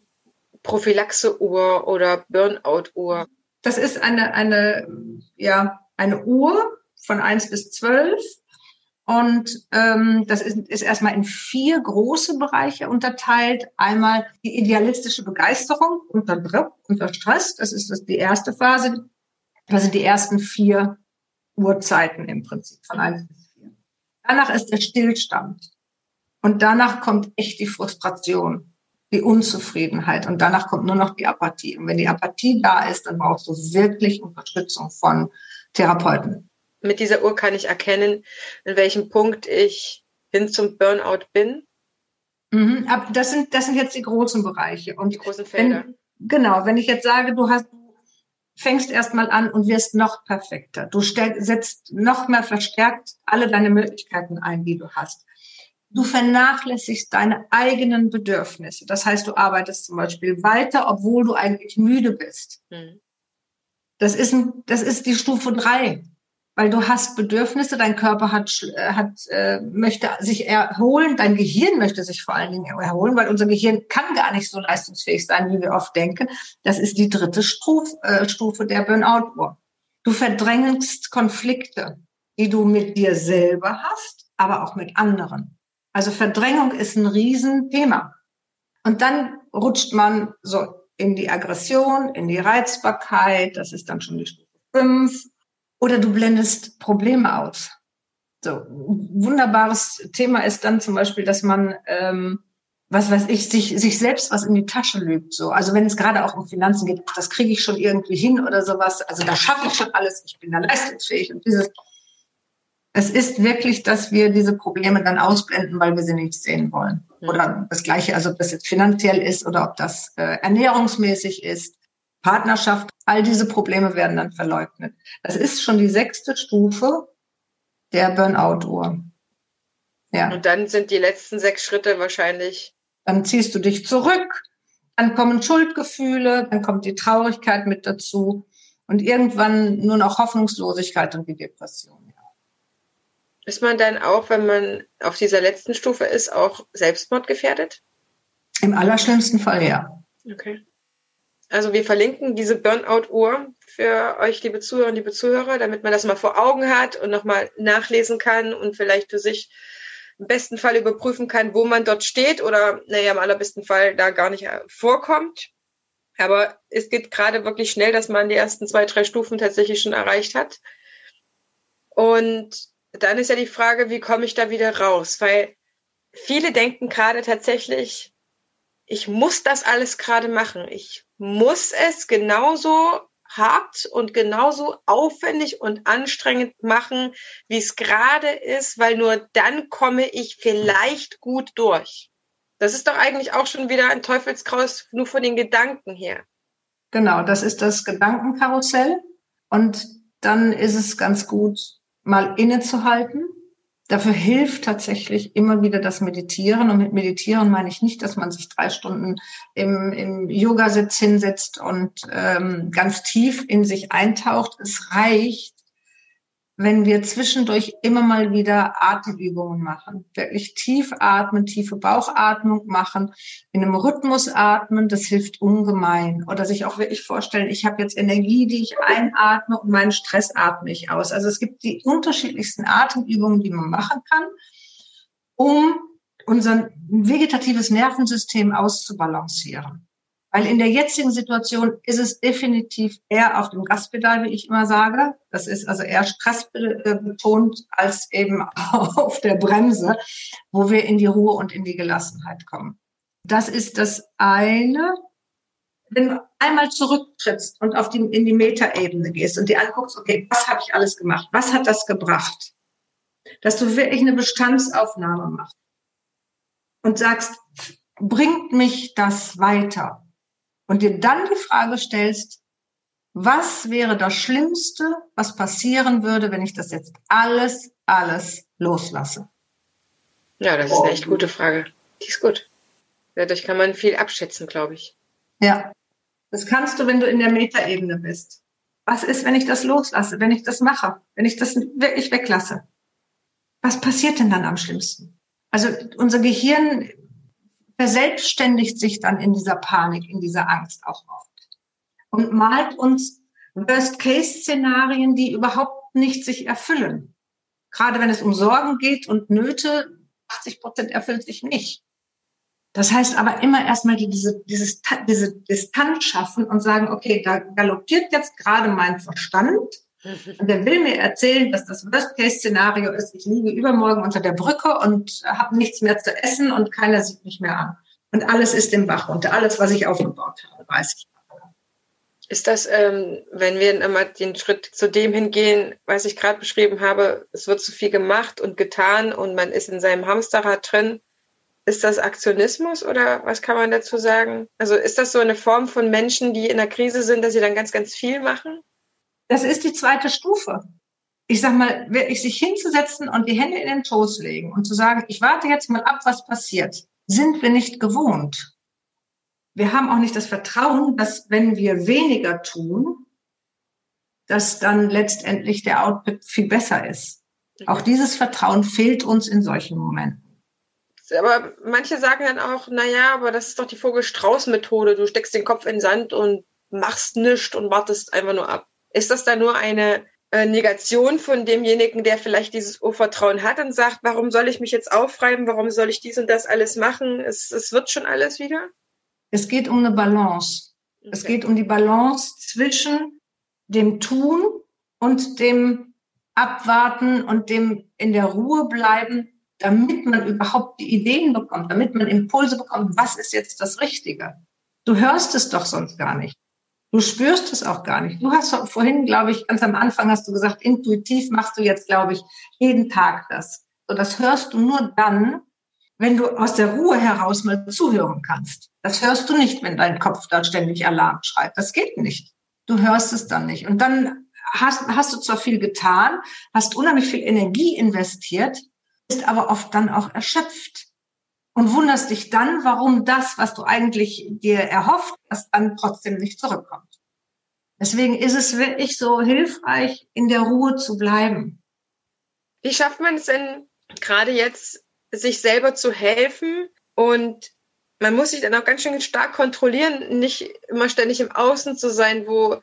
[SPEAKER 2] Prophylaxe-Uhr oder Burnout-Uhr.
[SPEAKER 3] Das ist eine, eine, ja, eine Uhr von eins bis zwölf und ähm, das ist, ist erstmal in vier große Bereiche unterteilt. Einmal die idealistische Begeisterung unter Druck, unter Stress. Das ist das, die erste Phase. Das sind die ersten vier Uhrzeiten im Prinzip von eins bis vier. Danach ist der Stillstand. Und danach kommt echt die Frustration, die Unzufriedenheit. Und danach kommt nur noch die Apathie. Und wenn die Apathie da ist, dann brauchst du wirklich Unterstützung von Therapeuten
[SPEAKER 2] mit dieser Uhr kann ich erkennen, in welchem Punkt ich hin zum Burnout bin.
[SPEAKER 3] Mhm, aber das sind, das sind jetzt die großen Bereiche. Und
[SPEAKER 2] die großen Felder.
[SPEAKER 3] Wenn, genau, wenn ich jetzt sage, du hast, fängst erstmal an und wirst noch perfekter. Du stell, setzt noch mehr verstärkt alle deine Möglichkeiten ein, die du hast. Du vernachlässigst deine eigenen Bedürfnisse. Das heißt, du arbeitest zum Beispiel weiter, obwohl du eigentlich müde bist. Hm. Das ist, das ist die Stufe drei weil du hast Bedürfnisse, dein Körper hat, äh, hat äh, möchte sich erholen, dein Gehirn möchte sich vor allen Dingen erholen, weil unser Gehirn kann gar nicht so leistungsfähig sein, wie wir oft denken. Das ist die dritte Stufe, äh, Stufe der Burnout-Uhr. Du verdrängst Konflikte, die du mit dir selber hast, aber auch mit anderen. Also Verdrängung ist ein Riesenthema. Und dann rutscht man so in die Aggression, in die Reizbarkeit, das ist dann schon die Stufe 5 oder du blendest Probleme aus. So, wunderbares Thema ist dann zum Beispiel, dass man, ähm, was weiß ich, sich, sich selbst was in die Tasche lügt. So. Also wenn es gerade auch um Finanzen geht, das kriege ich schon irgendwie hin oder sowas. Also da schaffe ich schon alles, ich bin da leistungsfähig und dieses. Es ist wirklich, dass wir diese Probleme dann ausblenden, weil wir sie nicht sehen wollen. Mhm. Oder das Gleiche, also ob das jetzt finanziell ist oder ob das äh, ernährungsmäßig ist. Partnerschaft, all diese Probleme werden dann verleugnet. Das ist schon die sechste Stufe der Burnout-Uhr.
[SPEAKER 2] Ja. Und dann sind die letzten sechs Schritte wahrscheinlich.
[SPEAKER 3] Dann ziehst du dich zurück, dann kommen Schuldgefühle, dann kommt die Traurigkeit mit dazu und irgendwann nur noch Hoffnungslosigkeit und die Depression. Ja.
[SPEAKER 2] Ist man dann auch, wenn man auf dieser letzten Stufe ist, auch selbstmordgefährdet?
[SPEAKER 3] Im allerschlimmsten Fall ja.
[SPEAKER 2] Okay. Also wir verlinken diese Burnout-Uhr für euch, liebe Zuhörer und liebe Zuhörer, damit man das mal vor Augen hat und nochmal nachlesen kann und vielleicht für sich im besten Fall überprüfen kann, wo man dort steht oder, naja, im allerbesten Fall da gar nicht äh, vorkommt. Aber es geht gerade wirklich schnell, dass man die ersten zwei, drei Stufen tatsächlich schon erreicht hat. Und dann ist ja die Frage, wie komme ich da wieder raus? Weil viele denken gerade tatsächlich, ich muss das alles gerade machen. Ich muss es genauso hart und genauso aufwendig und anstrengend machen, wie es gerade ist, weil nur dann komme ich vielleicht gut durch. Das ist doch eigentlich auch schon wieder ein Teufelskraus nur von den Gedanken her.
[SPEAKER 3] Genau, das ist das Gedankenkarussell. Und dann ist es ganz gut, mal innezuhalten Dafür hilft tatsächlich immer wieder das Meditieren. Und mit Meditieren meine ich nicht, dass man sich drei Stunden im, im Yogasitz hinsetzt und ähm, ganz tief in sich eintaucht. Es reicht, wenn wir zwischendurch immer mal wieder Atemübungen machen, wirklich tief atmen, tiefe Bauchatmung machen, in einem Rhythmus atmen, das hilft ungemein. Oder sich auch wirklich vorstellen, ich habe jetzt Energie, die ich einatme und meinen Stress atme ich aus. Also es gibt die unterschiedlichsten Atemübungen, die man machen kann, um unser vegetatives Nervensystem auszubalancieren. Weil in der jetzigen Situation ist es definitiv eher auf dem Gaspedal, wie ich immer sage. Das ist also eher stressbetont als eben auf der Bremse, wo wir in die Ruhe und in die Gelassenheit kommen. Das ist das eine. Wenn du einmal zurücktrittst und auf die, in die Metaebene gehst und dir anguckst, okay, was habe ich alles gemacht? Was hat das gebracht? Dass du wirklich eine Bestandsaufnahme machst und sagst, bringt mich das weiter? Und dir dann die Frage stellst, was wäre das Schlimmste, was passieren würde, wenn ich das jetzt alles, alles loslasse?
[SPEAKER 2] Ja, das ist eine echt gute Frage. Die ist gut. Dadurch kann man viel abschätzen, glaube ich.
[SPEAKER 3] Ja, das kannst du, wenn du in der Metaebene bist. Was ist, wenn ich das loslasse, wenn ich das mache, wenn ich das wirklich weglasse? Was passiert denn dann am schlimmsten? Also unser Gehirn verselbstständigt sich dann in dieser Panik, in dieser Angst auch oft und malt uns Worst-Case-Szenarien, die überhaupt nicht sich erfüllen. Gerade wenn es um Sorgen geht und Nöte, 80 Prozent erfüllt sich nicht. Das heißt aber immer erstmal diese, dieses, diese Distanz schaffen und sagen, okay, da galoppiert jetzt gerade mein Verstand und der will mir erzählen, dass das Worst-Case-Szenario ist, ich liege übermorgen unter der Brücke und habe nichts mehr zu essen und keiner sieht mich mehr an. Und alles ist im Bach unter, alles, was ich aufgebaut habe, weiß ich.
[SPEAKER 2] Ist das, ähm, wenn wir immer den Schritt zu dem hingehen, was ich gerade beschrieben habe, es wird zu viel gemacht und getan und man ist in seinem Hamsterrad drin, ist das Aktionismus oder was kann man dazu sagen? Also ist das so eine Form von Menschen, die in der Krise sind, dass sie dann ganz, ganz viel machen?
[SPEAKER 3] Das ist die zweite Stufe. Ich sag mal, wirklich sich hinzusetzen und die Hände in den Toast legen und zu sagen, ich warte jetzt mal ab, was passiert, sind wir nicht gewohnt. Wir haben auch nicht das Vertrauen, dass wenn wir weniger tun, dass dann letztendlich der Output viel besser ist. Auch dieses Vertrauen fehlt uns in solchen Momenten.
[SPEAKER 2] Aber manche sagen dann auch, na ja, aber das ist doch die Vogel-Strauß-Methode. Du steckst den Kopf in den Sand und machst nichts und wartest einfach nur ab. Ist das dann nur eine äh, Negation von demjenigen, der vielleicht dieses Urvertrauen hat und sagt, warum soll ich mich jetzt aufreiben, warum soll ich dies und das alles machen? Es, es wird schon alles wieder?
[SPEAKER 3] Es geht um eine Balance. Okay. Es geht um die Balance zwischen dem Tun und dem Abwarten und dem in der Ruhe bleiben, damit man überhaupt die Ideen bekommt, damit man Impulse bekommt, was ist jetzt das Richtige. Du hörst es doch sonst gar nicht. Du spürst es auch gar nicht. Du hast vorhin, glaube ich, ganz am Anfang hast du gesagt, intuitiv machst du jetzt, glaube ich, jeden Tag das. So, das hörst du nur dann, wenn du aus der Ruhe heraus mal zuhören kannst. Das hörst du nicht, wenn dein Kopf da ständig Alarm schreit. Das geht nicht. Du hörst es dann nicht. Und dann hast, hast du zwar viel getan, hast unheimlich viel Energie investiert, bist aber oft dann auch erschöpft und wunderst dich dann, warum das, was du eigentlich dir erhofft hast, dann trotzdem nicht zurückkommt. Deswegen ist es wirklich so hilfreich, in der Ruhe zu bleiben.
[SPEAKER 2] Wie schafft man es denn gerade jetzt, sich selber zu helfen und man muss sich dann auch ganz schön stark kontrollieren, nicht immer ständig im Außen zu sein, wo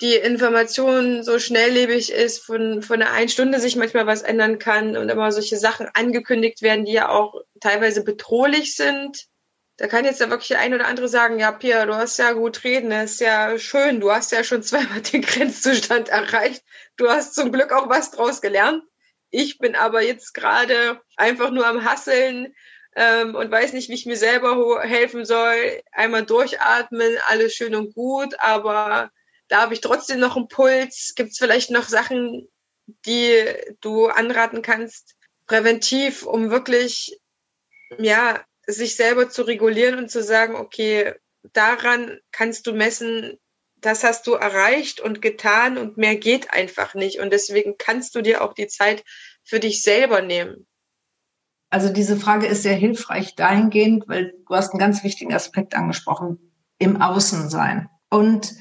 [SPEAKER 2] die Information so schnelllebig ist, von, von einer einen Stunde sich manchmal was ändern kann und immer solche Sachen angekündigt werden, die ja auch teilweise bedrohlich sind. Da kann jetzt ja wirklich ein oder andere sagen, ja, Pia, du hast ja gut reden, das ist ja schön, du hast ja schon zweimal den Grenzzustand erreicht. Du hast zum Glück auch was draus gelernt. Ich bin aber jetzt gerade einfach nur am Hasseln, ähm, und weiß nicht, wie ich mir selber helfen soll. Einmal durchatmen, alles schön und gut, aber da habe ich trotzdem noch einen Puls. Gibt es vielleicht noch Sachen, die du anraten kannst, präventiv, um wirklich, ja, sich selber zu regulieren und zu sagen, okay, daran kannst du messen, das hast du erreicht und getan und mehr geht einfach nicht. Und deswegen kannst du dir auch die Zeit für dich selber nehmen.
[SPEAKER 3] Also diese Frage ist sehr hilfreich dahingehend, weil du hast einen ganz wichtigen Aspekt angesprochen, im Außen sein. Und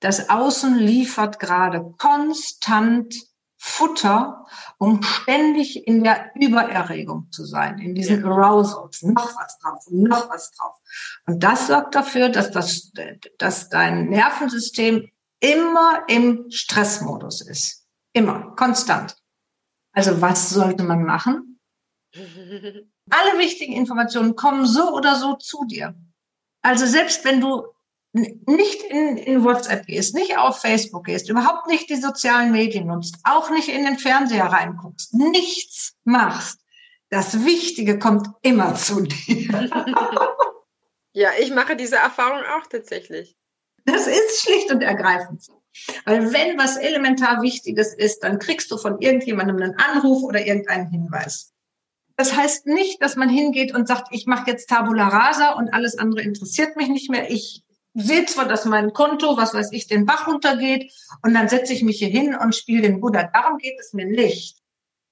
[SPEAKER 3] das Außen liefert gerade konstant Futter, um ständig in der Übererregung zu sein, in diesen Arousals, noch was drauf, noch was drauf. Und das sorgt dafür, dass, das, dass dein Nervensystem immer im Stressmodus ist. Immer, konstant. Also was sollte man machen? Alle wichtigen Informationen kommen so oder so zu dir. Also selbst wenn du nicht in, in WhatsApp gehst, nicht auf Facebook gehst, überhaupt nicht die sozialen Medien nutzt, auch nicht in den Fernseher reinguckst, nichts machst, das Wichtige kommt immer zu dir.
[SPEAKER 2] ja, ich mache diese Erfahrung auch tatsächlich.
[SPEAKER 3] Das ist schlicht und ergreifend so. Weil wenn was elementar Wichtiges ist, dann kriegst du von irgendjemandem einen Anruf oder irgendeinen Hinweis. Das heißt nicht, dass man hingeht und sagt, ich mache jetzt Tabula Rasa und alles andere interessiert mich nicht mehr. Ich sehe zwar, dass mein Konto, was weiß ich, den Bach runtergeht und dann setze ich mich hier hin und spiele den Buddha. Darum geht es mir nicht.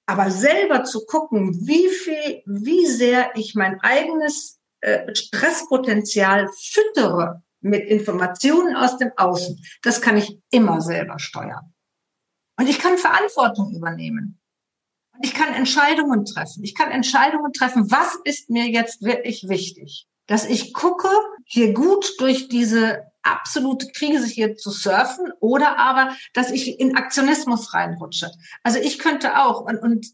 [SPEAKER 3] Aber selber zu gucken, wie viel, wie sehr ich mein eigenes äh, Stresspotenzial füttere mit Informationen aus dem Außen, das kann ich immer selber steuern. Und ich kann Verantwortung übernehmen. Und ich kann Entscheidungen treffen. Ich kann Entscheidungen treffen, was ist mir jetzt wirklich wichtig dass ich gucke, hier gut durch diese absolute Krise hier zu surfen oder aber, dass ich in Aktionismus reinrutsche. Also ich könnte auch, und, und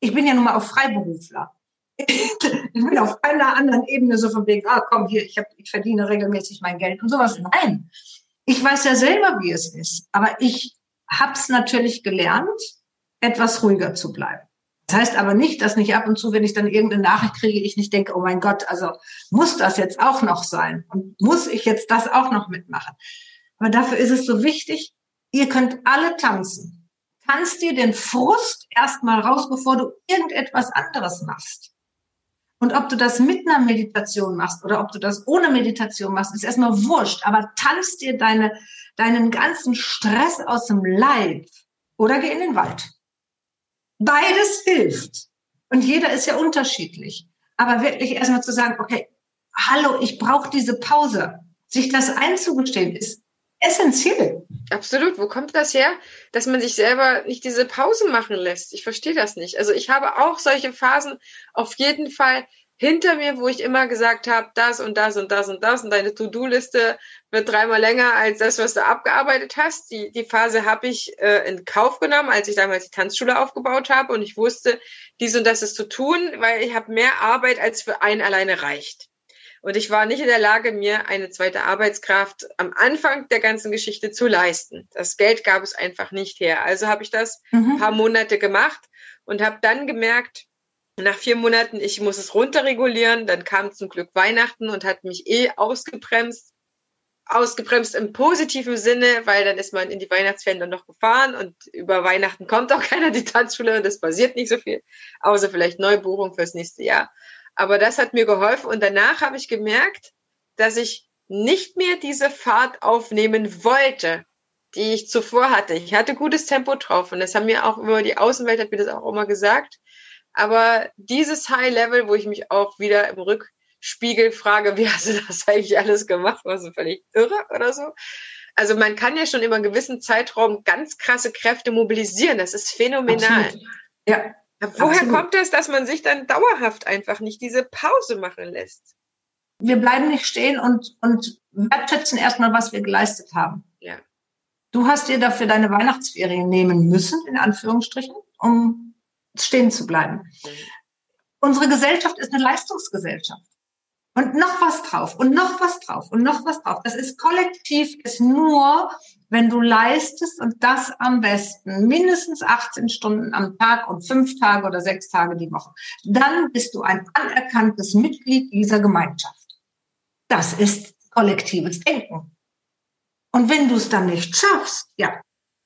[SPEAKER 3] ich bin ja nun mal auch Freiberufler. ich bin auf einer anderen Ebene so von wegen, ah, komm hier, ich, hab, ich verdiene regelmäßig mein Geld und sowas. Nein, ich weiß ja selber, wie es ist, aber ich habe es natürlich gelernt, etwas ruhiger zu bleiben. Das heißt aber nicht, dass nicht ab und zu, wenn ich dann irgendeine Nachricht kriege, ich nicht denke, oh mein Gott, also muss das jetzt auch noch sein? Und muss ich jetzt das auch noch mitmachen? Aber dafür ist es so wichtig, ihr könnt alle tanzen. Tanzt dir den Frust erstmal raus, bevor du irgendetwas anderes machst. Und ob du das mit einer Meditation machst oder ob du das ohne Meditation machst, ist erstmal wurscht. Aber tanzt dir deine, deinen ganzen Stress aus dem Leib oder geh in den Wald. Beides hilft. Und jeder ist ja unterschiedlich. Aber wirklich erstmal zu sagen, okay, hallo, ich brauche diese Pause. Sich das einzugestehen, ist essentiell.
[SPEAKER 2] Absolut. Wo kommt das her, dass man sich selber nicht diese Pause machen lässt? Ich verstehe das nicht. Also ich habe auch solche Phasen auf jeden Fall hinter mir, wo ich immer gesagt habe, das und das und das und das und deine To-Do-Liste wird dreimal länger als das, was du abgearbeitet hast. Die, die Phase habe ich äh, in Kauf genommen, als ich damals die Tanzschule aufgebaut habe und ich wusste, dies und das ist zu tun, weil ich habe mehr Arbeit, als für einen alleine reicht. Und ich war nicht in der Lage, mir eine zweite Arbeitskraft am Anfang der ganzen Geschichte zu leisten. Das Geld gab es einfach nicht her. Also habe ich das mhm. paar Monate gemacht und habe dann gemerkt, nach vier Monaten, ich muss es runterregulieren. Dann kam zum Glück Weihnachten und hat mich eh ausgebremst. Ausgebremst im positiven Sinne, weil dann ist man in die Weihnachtsferien dann noch gefahren und über Weihnachten kommt auch keiner die Tanzschule und es passiert nicht so viel, außer vielleicht Neubuchung fürs nächste Jahr. Aber das hat mir geholfen und danach habe ich gemerkt, dass ich nicht mehr diese Fahrt aufnehmen wollte, die ich zuvor hatte. Ich hatte gutes Tempo drauf und das haben mir auch über die Außenwelt hat mir das auch immer gesagt. Aber dieses High Level, wo ich mich auch wieder im Rückspiegel frage, wie hast du das eigentlich alles gemacht? Warst du völlig irre oder so? Also man kann ja schon immer einen gewissen Zeitraum ganz krasse Kräfte mobilisieren. Das ist phänomenal.
[SPEAKER 3] Absolut. Ja.
[SPEAKER 2] Woher Absolut. kommt das, dass man sich dann dauerhaft einfach nicht diese Pause machen lässt?
[SPEAKER 3] Wir bleiben nicht stehen und, und wertschätzen erstmal, was wir geleistet haben.
[SPEAKER 2] Ja.
[SPEAKER 3] Du hast dir dafür deine Weihnachtsferien nehmen müssen, in Anführungsstrichen, um stehen zu bleiben. Mhm. Unsere Gesellschaft ist eine Leistungsgesellschaft. Und noch was drauf und noch was drauf und noch was drauf. Das ist kollektiv, ist nur, wenn du leistest und das am besten mindestens 18 Stunden am Tag und fünf Tage oder sechs Tage die Woche. Dann bist du ein anerkanntes Mitglied dieser Gemeinschaft. Das ist kollektives Denken. Und wenn du es dann nicht schaffst, ja,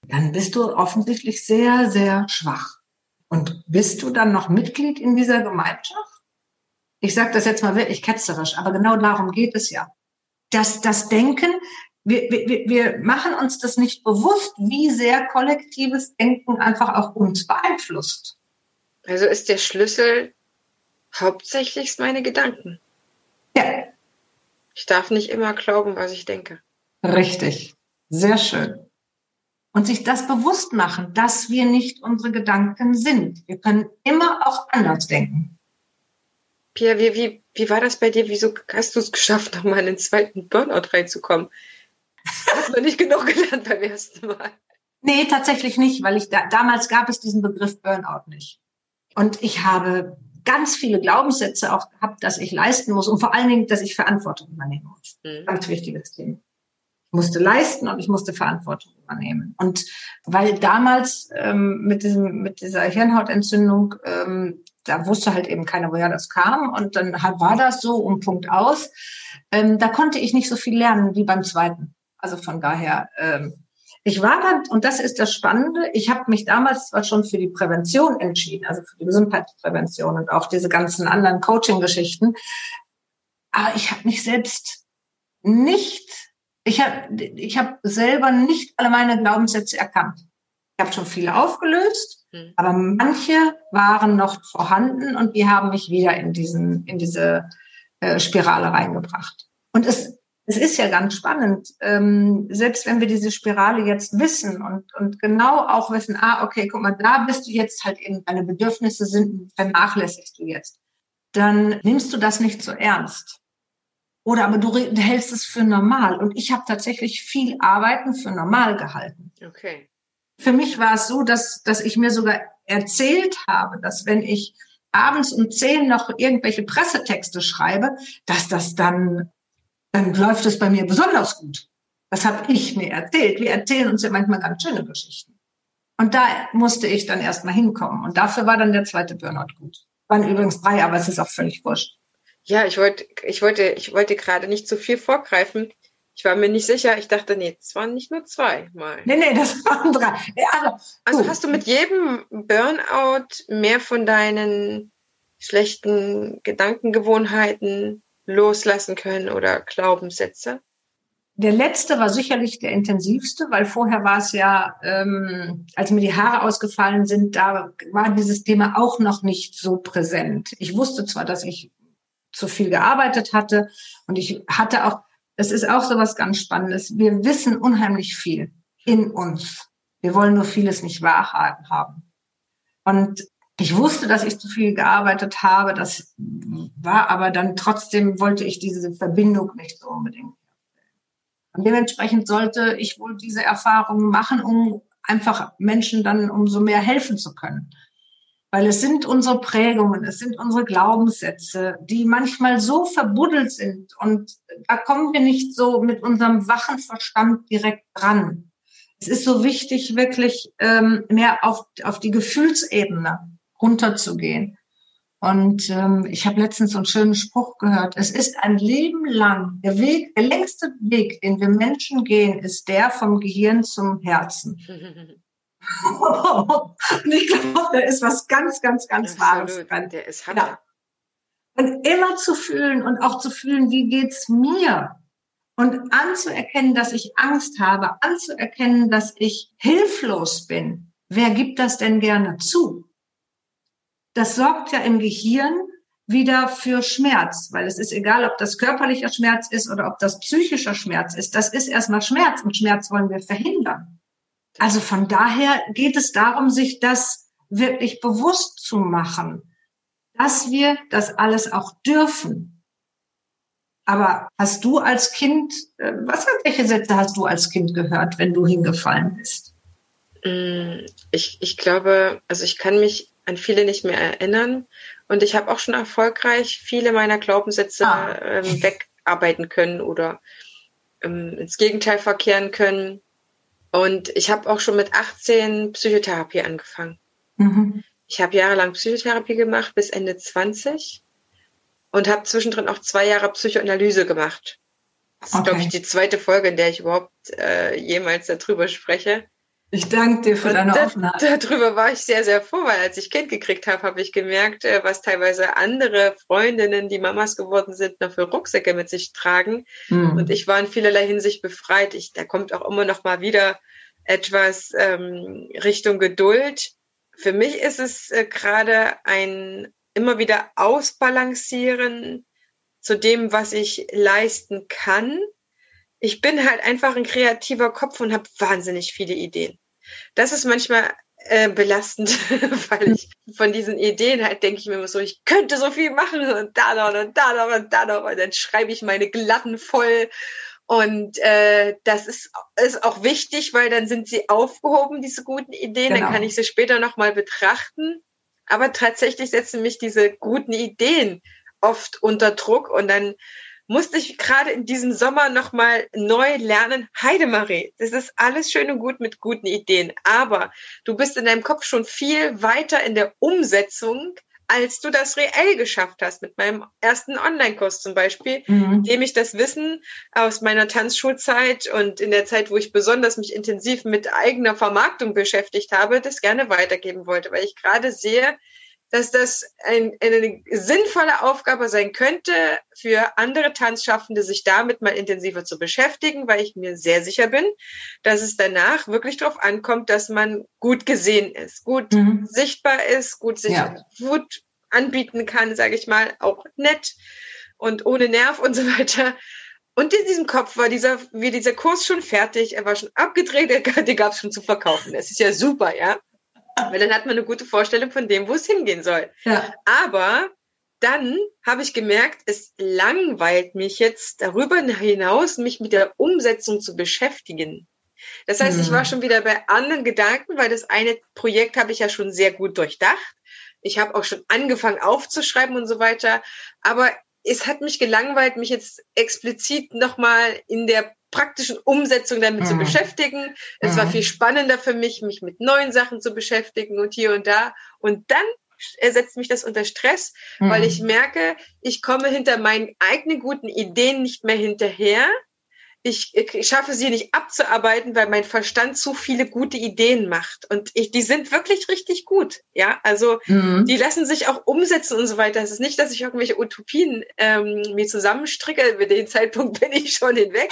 [SPEAKER 3] dann bist du offensichtlich sehr, sehr schwach. Und bist du dann noch Mitglied in dieser Gemeinschaft? Ich sage das jetzt mal wirklich ketzerisch, aber genau darum geht es ja. Das, das Denken, wir, wir, wir machen uns das nicht bewusst, wie sehr kollektives Denken einfach auch uns beeinflusst.
[SPEAKER 2] Also ist der Schlüssel hauptsächlich meine Gedanken.
[SPEAKER 3] Ja.
[SPEAKER 2] Ich darf nicht immer glauben, was ich denke.
[SPEAKER 3] Richtig. Sehr schön. Und sich das bewusst machen, dass wir nicht unsere Gedanken sind. Wir können immer auch anders denken.
[SPEAKER 2] Pia, wie, wie, wie war das bei dir? Wieso hast du es geschafft, nochmal in den zweiten Burnout reinzukommen? Hast du nicht genug gelernt beim ersten Mal?
[SPEAKER 3] Nee, tatsächlich nicht, weil ich da, damals gab es diesen Begriff Burnout nicht. Und ich habe ganz viele Glaubenssätze auch gehabt, dass ich leisten muss und vor allen Dingen, dass ich Verantwortung übernehmen muss. Mhm. Ganz wichtiges Thema. Ich musste leisten und ich musste Verantwortung übernehmen. Und weil damals ähm, mit diesem mit dieser Hirnhautentzündung ähm, da wusste halt eben keiner, woher das kam. Und dann war das so um Punkt aus. Ähm, da konnte ich nicht so viel lernen wie beim zweiten. Also von daher, ähm, ich war dann, und das ist das Spannende, ich habe mich damals zwar schon für die Prävention entschieden, also für die Gesundheitsprävention und auch diese ganzen anderen Coaching-Geschichten, aber ich habe mich selbst nicht, ich habe ich hab selber nicht alle meine Glaubenssätze erkannt. Ich habe schon viele aufgelöst. Aber manche waren noch vorhanden und die haben mich wieder in diesen in diese äh, Spirale reingebracht. Und es es ist ja ganz spannend, ähm, selbst wenn wir diese Spirale jetzt wissen und, und genau auch wissen, ah, okay, guck mal, da bist du jetzt halt eben, deine Bedürfnisse sind, vernachlässigst du jetzt, dann nimmst du das nicht so ernst. Oder aber du hältst es für normal. Und ich habe tatsächlich viel Arbeiten für normal gehalten.
[SPEAKER 2] Okay.
[SPEAKER 3] Für mich war es so, dass, dass ich mir sogar erzählt habe, dass wenn ich abends um zehn noch irgendwelche Pressetexte schreibe, dass das dann, dann läuft es bei mir besonders gut. Das habe ich mir erzählt. Wir erzählen uns ja manchmal ganz schöne Geschichten. Und da musste ich dann erstmal hinkommen. Und dafür war dann der zweite Burnout gut. Waren übrigens drei, aber es ist auch völlig wurscht.
[SPEAKER 2] Ja, ich wollte, ich wollte, ich wollte gerade nicht zu viel vorgreifen. Ich war mir nicht sicher. Ich dachte, nee, es waren nicht nur zwei Mal.
[SPEAKER 3] Nee, nee, das waren drei.
[SPEAKER 2] Also, also hast du mit jedem Burnout mehr von deinen schlechten Gedankengewohnheiten loslassen können oder Glaubenssätze?
[SPEAKER 3] Der letzte war sicherlich der intensivste, weil vorher war es ja, ähm, als mir die Haare ausgefallen sind, da war dieses Thema auch noch nicht so präsent. Ich wusste zwar, dass ich zu viel gearbeitet hatte und ich hatte auch das ist auch so was ganz Spannendes. Wir wissen unheimlich viel in uns. Wir wollen nur vieles nicht wahrhaben haben. Und ich wusste, dass ich zu viel gearbeitet habe. Das war aber dann trotzdem wollte ich diese Verbindung nicht so unbedingt. Und dementsprechend sollte ich wohl diese Erfahrungen machen, um einfach Menschen dann umso mehr helfen zu können weil es sind unsere Prägungen, es sind unsere Glaubenssätze, die manchmal so verbuddelt sind und da kommen wir nicht so mit unserem wachen Verstand direkt dran. Es ist so wichtig, wirklich ähm, mehr auf, auf die Gefühlsebene runterzugehen. Und ähm, ich habe letztens so einen schönen Spruch gehört. Es ist ein Leben lang, der Weg, der längste Weg, den wir Menschen gehen, ist der vom Gehirn zum Herzen. und ich glaube, da ist was ganz, ganz, ganz Absolut. Wahres dran.
[SPEAKER 2] Der ist Hammer. Ja.
[SPEAKER 3] Und immer zu fühlen und auch zu fühlen, wie geht's mir? Und anzuerkennen, dass ich Angst habe, anzuerkennen, dass ich hilflos bin. Wer gibt das denn gerne zu? Das sorgt ja im Gehirn wieder für Schmerz, weil es ist egal, ob das körperlicher Schmerz ist oder ob das psychischer Schmerz ist. Das ist erstmal Schmerz und Schmerz wollen wir verhindern. Also von daher geht es darum, sich das wirklich bewusst zu machen, dass wir das alles auch dürfen. Aber hast du als Kind, äh, was welche Sätze hast du als Kind gehört, wenn du hingefallen bist?
[SPEAKER 2] Mm, ich, ich glaube, also ich kann mich an viele nicht mehr erinnern. Und ich habe auch schon erfolgreich viele meiner Glaubenssätze ah. ähm, wegarbeiten können oder ähm, ins Gegenteil verkehren können. Und ich habe auch schon mit 18 Psychotherapie angefangen. Mhm. Ich habe jahrelang Psychotherapie gemacht bis Ende 20 und habe zwischendrin auch zwei Jahre Psychoanalyse gemacht. Das okay. ist, glaube ich, die zweite Folge, in der ich überhaupt äh, jemals darüber spreche.
[SPEAKER 3] Ich danke dir für deine Offenheit.
[SPEAKER 2] Darüber war ich sehr, sehr froh, weil als ich Kind gekriegt habe, habe ich gemerkt, äh, was teilweise andere Freundinnen, die Mamas geworden sind, noch für Rucksäcke mit sich tragen. Mhm. Und ich war in vielerlei Hinsicht befreit. Ich, da kommt auch immer noch mal wieder etwas ähm, Richtung Geduld. Für mich ist es äh, gerade ein immer wieder Ausbalancieren zu dem, was ich leisten kann. Ich bin halt einfach ein kreativer Kopf und habe wahnsinnig viele Ideen. Das ist manchmal äh, belastend, weil ich von diesen Ideen halt denke ich mir immer so, ich könnte so viel machen und da noch und da noch und da noch und dann schreibe ich meine Glatten voll und äh, das ist, ist auch wichtig, weil dann sind sie aufgehoben, diese guten Ideen, genau. dann kann ich sie später nochmal betrachten. Aber tatsächlich setzen mich diese guten Ideen oft unter Druck und dann musste ich gerade in diesem Sommer nochmal neu lernen, Heidemarie, das ist alles schön und gut mit guten Ideen, aber du bist in deinem Kopf schon viel weiter in der Umsetzung, als du das reell geschafft hast mit meinem ersten Online-Kurs zum Beispiel, mhm. dem ich das Wissen aus meiner Tanzschulzeit und in der Zeit, wo ich besonders mich intensiv mit eigener Vermarktung beschäftigt habe, das gerne weitergeben wollte, weil ich gerade sehe, dass das ein, eine sinnvolle Aufgabe sein könnte für andere Tanzschaffende, sich damit mal intensiver zu beschäftigen, weil ich mir sehr sicher bin, dass es danach wirklich darauf ankommt, dass man gut gesehen ist, gut mhm. sichtbar ist, gut sich ja. gut anbieten kann, sage ich mal, auch nett und ohne Nerv und so weiter. Und in diesem Kopf war dieser, wie dieser Kurs schon fertig, er war schon abgedreht, den gab es schon zu verkaufen. Das ist ja super, ja. Weil dann hat man eine gute Vorstellung von dem, wo es hingehen soll. Ja. Aber dann habe ich gemerkt, es langweilt mich jetzt darüber hinaus, mich mit der Umsetzung zu beschäftigen. Das heißt, mhm. ich war hm. schon wieder bei anderen Gedanken, weil das eine Projekt habe ich ja schon sehr gut durchdacht. Ich habe auch schon angefangen aufzuschreiben und so weiter. Aber es hat mich gelangweilt, mich jetzt explizit nochmal in der praktischen Umsetzung damit mhm. zu beschäftigen. Es mhm. war viel spannender für mich, mich mit neuen Sachen zu beschäftigen und hier und da. Und dann ersetzt mich das unter Stress, mhm. weil ich merke, ich komme hinter meinen eigenen guten Ideen nicht mehr hinterher ich, ich schaffe sie nicht abzuarbeiten, weil mein Verstand zu viele gute Ideen macht. Und ich, die sind wirklich richtig gut. Ja, also mhm. die lassen sich auch umsetzen und so weiter. Es ist nicht, dass ich irgendwelche Utopien ähm, mir zusammenstricke. Über den Zeitpunkt bin ich schon hinweg.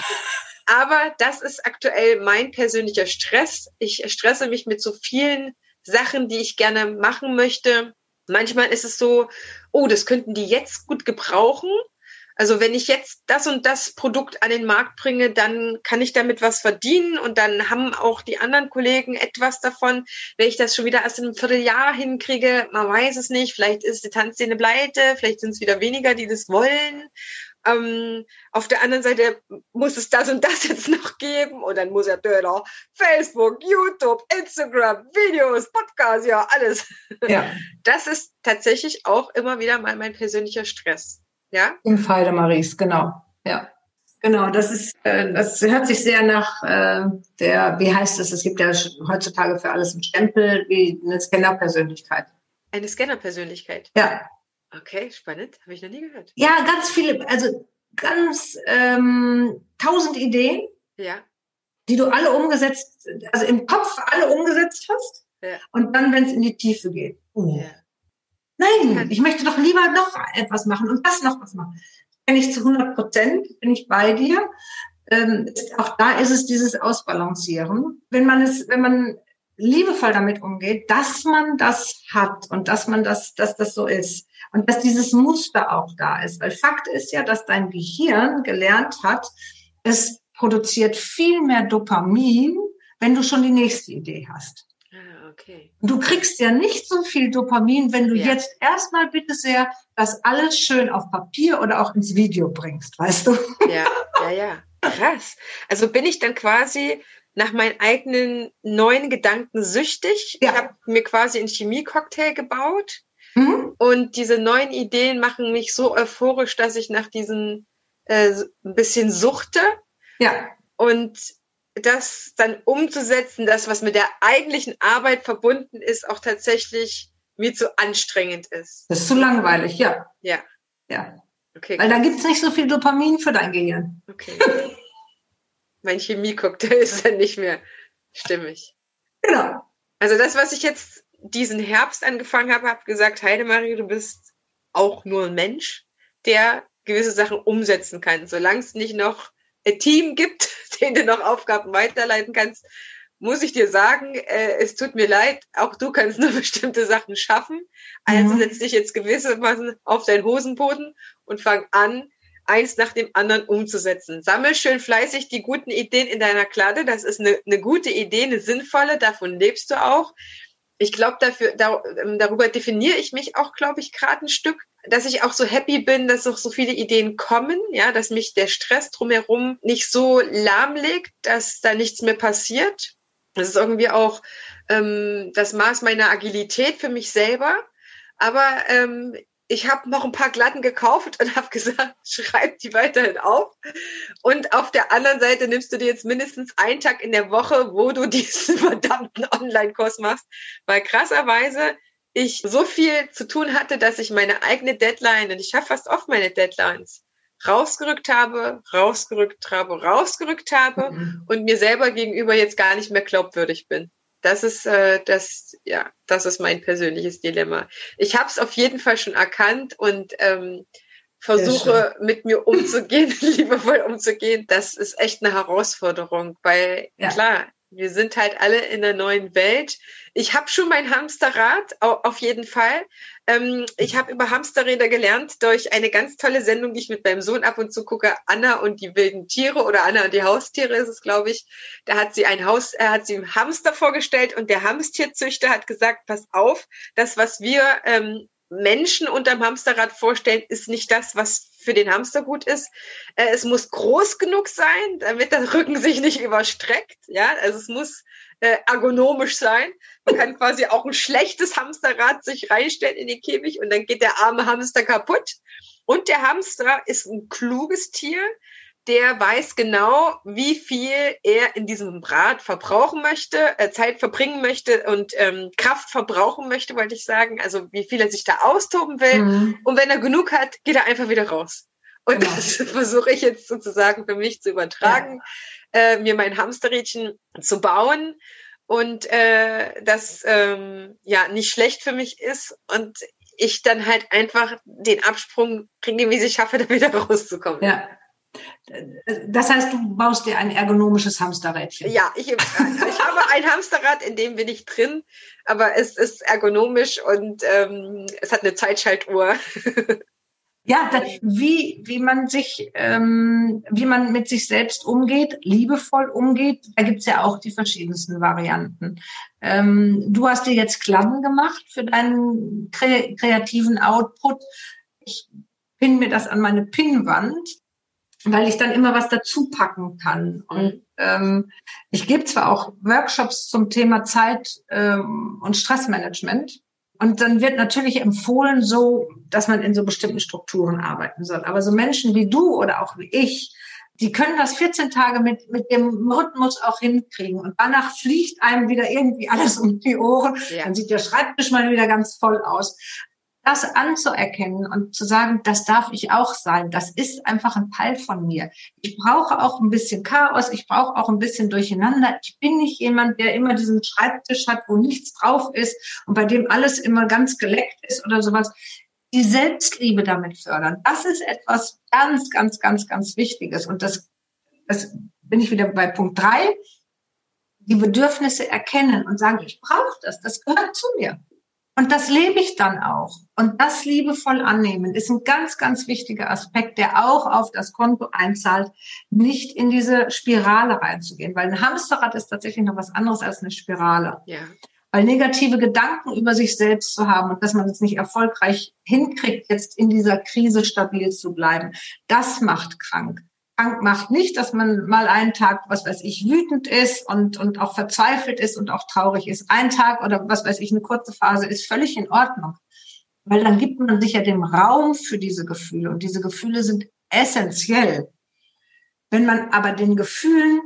[SPEAKER 2] Aber das ist aktuell mein persönlicher Stress. Ich stresse mich mit so vielen Sachen, die ich gerne machen möchte. Manchmal ist es so, oh, das könnten die jetzt gut gebrauchen. Also wenn ich jetzt das und das Produkt an den Markt bringe, dann kann ich damit was verdienen und dann haben auch die anderen Kollegen etwas davon. Wenn ich das schon wieder erst in einem Vierteljahr hinkriege, man weiß es nicht, vielleicht ist die Tanzszene pleite, vielleicht sind es wieder weniger, die das wollen. Ähm, auf der anderen Seite muss es das und das jetzt noch geben und dann muss ja Döner, Facebook, YouTube, Instagram, Videos, Podcasts, ja, alles. Ja. Das ist tatsächlich auch immer wieder mal mein persönlicher Stress. Ja?
[SPEAKER 3] Im Fall der Maries, genau. Ja. Genau, das ist, äh, das hört sich sehr nach äh, der, wie heißt es, es gibt ja heutzutage für alles einen Stempel, wie eine Scanner-Persönlichkeit.
[SPEAKER 2] Eine Scanner-Persönlichkeit?
[SPEAKER 3] Ja.
[SPEAKER 2] Okay, spannend, habe ich noch nie gehört.
[SPEAKER 3] Ja, ganz viele, also ganz ähm, tausend Ideen.
[SPEAKER 2] Ja.
[SPEAKER 3] Die du alle umgesetzt, also im Kopf alle umgesetzt hast. Ja. Und dann, wenn es in die Tiefe geht. Oh. Ja. Nein, ich möchte doch lieber noch etwas machen und das noch was machen. Bin ich zu 100 Prozent, bin ich bei dir. Ähm, auch da ist es dieses Ausbalancieren. Wenn man es, wenn man liebevoll damit umgeht, dass man das hat und dass man das, dass das so ist und dass dieses Muster auch da ist. Weil Fakt ist ja, dass dein Gehirn gelernt hat, es produziert viel mehr Dopamin, wenn du schon die nächste Idee hast okay. Du kriegst ja nicht so viel Dopamin, wenn du ja. jetzt erstmal bitte sehr das alles schön auf Papier oder auch ins Video bringst, weißt du?
[SPEAKER 2] Ja, ja, ja. Krass. Also bin ich dann quasi nach meinen eigenen neuen Gedanken süchtig. Ja. Ich habe mir quasi einen Chemiecocktail gebaut. Mhm. Und diese neuen Ideen machen mich so euphorisch, dass ich nach diesen äh, ein bisschen suchte.
[SPEAKER 3] Ja.
[SPEAKER 2] Und das dann umzusetzen, das, was mit der eigentlichen Arbeit verbunden ist, auch tatsächlich mir zu anstrengend ist.
[SPEAKER 3] Das ist zu langweilig, ja.
[SPEAKER 2] Ja.
[SPEAKER 3] Ja. Okay. Weil da gibt's nicht so viel Dopamin für dein Gehirn.
[SPEAKER 2] Okay. mein Chemie-Cocktail ist dann nicht mehr stimmig.
[SPEAKER 3] Genau.
[SPEAKER 2] Also das, was ich jetzt diesen Herbst angefangen habe, habe gesagt, Heidemarie, du bist auch nur ein Mensch, der gewisse Sachen umsetzen kann. Solange es nicht noch Team gibt, den du noch Aufgaben weiterleiten kannst, muss ich dir sagen, äh, es tut mir leid, auch du kannst nur bestimmte Sachen schaffen. Also mhm. setz dich jetzt gewissermaßen auf deinen Hosenboden und fang an, eins nach dem anderen umzusetzen. Sammel schön fleißig die guten Ideen in deiner Klade. Das ist eine, eine gute Idee, eine sinnvolle. Davon lebst du auch. Ich glaube, dafür da, ähm, darüber definiere ich mich auch, glaube ich, gerade ein Stück, dass ich auch so happy bin, dass auch so viele Ideen kommen, ja, dass mich der Stress drumherum nicht so lahmlegt, dass da nichts mehr passiert. Das ist irgendwie auch ähm, das Maß meiner Agilität für mich selber. Aber ähm, ich habe noch ein paar Glatten gekauft und habe gesagt, schreib die weiterhin auf. Und auf der anderen Seite nimmst du dir jetzt mindestens einen Tag in der Woche, wo du diesen verdammten Online-Kurs machst. Weil krasserweise ich so viel zu tun hatte, dass ich meine eigene Deadline, und ich habe fast oft meine Deadlines, rausgerückt habe, rausgerückt habe, rausgerückt habe mhm. und mir selber gegenüber jetzt gar nicht mehr glaubwürdig bin. Das ist äh, das, ja, das ist mein persönliches Dilemma. Ich habe es auf jeden Fall schon erkannt und ähm, versuche mit mir umzugehen, liebevoll umzugehen. Das ist echt eine Herausforderung, weil ja. klar, wir sind halt alle in der neuen Welt. Ich habe schon mein Hamsterrad, auf jeden Fall. Ähm, ich habe über Hamsterräder gelernt durch eine ganz tolle Sendung, die ich mit meinem Sohn ab und zu gucke, Anna und die wilden Tiere oder Anna und die Haustiere ist es, glaube ich. Da hat sie ein Haus, er hat sie einen Hamster vorgestellt und der Hamstierzüchter hat gesagt, pass auf, das, was wir ähm, Menschen unterm Hamsterrad vorstellen, ist nicht das, was für den Hamster gut ist. Äh, es muss groß genug sein, damit der Rücken sich nicht überstreckt. Ja, also es muss äh, ergonomisch sein. Man kann quasi auch ein schlechtes Hamsterrad sich reinstellen in den Käfig und dann geht der arme Hamster kaputt. Und der Hamster ist ein kluges Tier der weiß genau, wie viel er in diesem Rad verbrauchen möchte, äh, Zeit verbringen möchte und ähm, Kraft verbrauchen möchte, wollte ich sagen. Also wie viel er sich da austoben will. Mhm. Und wenn er genug hat, geht er einfach wieder raus. Und genau. das versuche ich jetzt sozusagen für mich zu übertragen, ja. äh, mir mein Hamsterrädchen zu bauen und äh, das ähm, ja nicht schlecht für mich ist und ich dann halt einfach den Absprung regelmäßig schaffe, da wieder rauszukommen.
[SPEAKER 3] Ja. Das heißt, du baust dir ein ergonomisches Hamsterrädchen.
[SPEAKER 2] Ja, ich, ich habe ein Hamsterrad, in dem bin ich drin, aber es ist ergonomisch und ähm, es hat eine Zeitschaltuhr.
[SPEAKER 3] Ja, das, wie, wie man sich, ähm, wie man mit sich selbst umgeht, liebevoll umgeht, da gibt's ja auch die verschiedensten Varianten. Ähm, du hast dir jetzt Kladden gemacht für deinen kre kreativen Output. Ich pin mir das an meine Pinnwand weil ich dann immer was dazu packen kann. Und ähm, ich gebe zwar auch Workshops zum Thema Zeit ähm, und Stressmanagement. Und dann wird natürlich empfohlen, so, dass man in so bestimmten Strukturen arbeiten soll. Aber so Menschen wie du oder auch wie ich, die können das 14 Tage mit, mit dem Rhythmus auch hinkriegen. Und danach fliegt einem wieder irgendwie alles um die Ohren. Ja. Dann sieht der Schreibtisch mal wieder ganz voll aus das anzuerkennen und zu sagen, das darf ich auch sein. Das ist einfach ein Teil von mir. Ich brauche auch ein bisschen Chaos. Ich brauche auch ein bisschen Durcheinander. Ich bin nicht jemand, der immer diesen Schreibtisch hat, wo nichts drauf ist und bei dem alles immer ganz geleckt ist oder sowas. Die Selbstliebe damit fördern. Das ist etwas ganz, ganz, ganz, ganz Wichtiges. Und das, das bin ich wieder bei Punkt drei. Die Bedürfnisse erkennen und sagen, ich brauche das. Das gehört zu mir. Und das lebe ich dann auch. Und das liebevoll annehmen ist ein ganz, ganz wichtiger Aspekt, der auch auf das Konto einzahlt, nicht in diese Spirale reinzugehen. Weil ein Hamsterrad ist tatsächlich noch was anderes als eine Spirale.
[SPEAKER 2] Ja.
[SPEAKER 3] Weil negative Gedanken über sich selbst zu haben und dass man es nicht erfolgreich hinkriegt, jetzt in dieser Krise stabil zu bleiben, das macht krank krank macht nicht, dass man mal einen Tag, was weiß ich, wütend ist und, und auch verzweifelt ist und auch traurig ist. Ein Tag oder was weiß ich, eine kurze Phase ist völlig in Ordnung. Weil dann gibt man sich ja dem Raum für diese Gefühle und diese Gefühle sind essentiell. Wenn man aber den Gefühlen,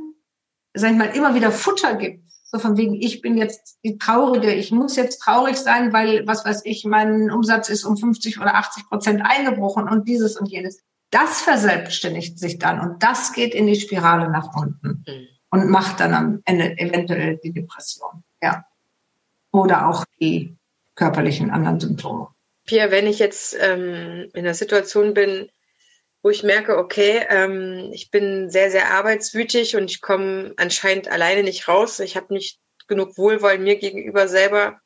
[SPEAKER 3] sag ich mal, immer wieder Futter gibt, so von wegen, ich bin jetzt die Traurige, ich muss jetzt traurig sein, weil, was weiß ich, mein Umsatz ist um 50 oder 80 Prozent eingebrochen und dieses und jenes. Das verselbstständigt sich dann und das geht in die Spirale nach unten mhm. und macht dann am Ende eventuell die Depression. Ja. Oder auch die körperlichen anderen Symptome.
[SPEAKER 2] Pia, wenn ich jetzt ähm, in einer Situation bin, wo ich merke, okay, ähm, ich bin sehr, sehr arbeitswütig und ich komme anscheinend alleine nicht raus. Ich habe nicht genug Wohlwollen mir gegenüber selber.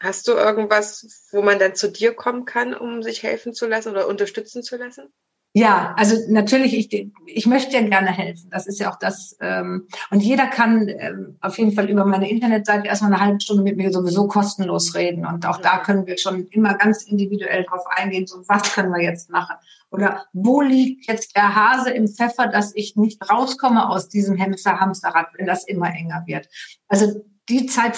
[SPEAKER 2] Hast du irgendwas, wo man dann zu dir kommen kann, um sich helfen zu lassen oder unterstützen zu lassen?
[SPEAKER 3] Ja, also natürlich, ich, ich möchte ja gerne helfen. Das ist ja auch das. Ähm, und jeder kann ähm, auf jeden Fall über meine Internetseite erstmal eine halbe Stunde mit mir sowieso kostenlos reden. Und auch da können wir schon immer ganz individuell drauf eingehen, so was können wir jetzt machen? Oder wo liegt jetzt der Hase im Pfeffer, dass ich nicht rauskomme aus diesem Hamster-Hamsterrad, wenn das immer enger wird? Also die Zeit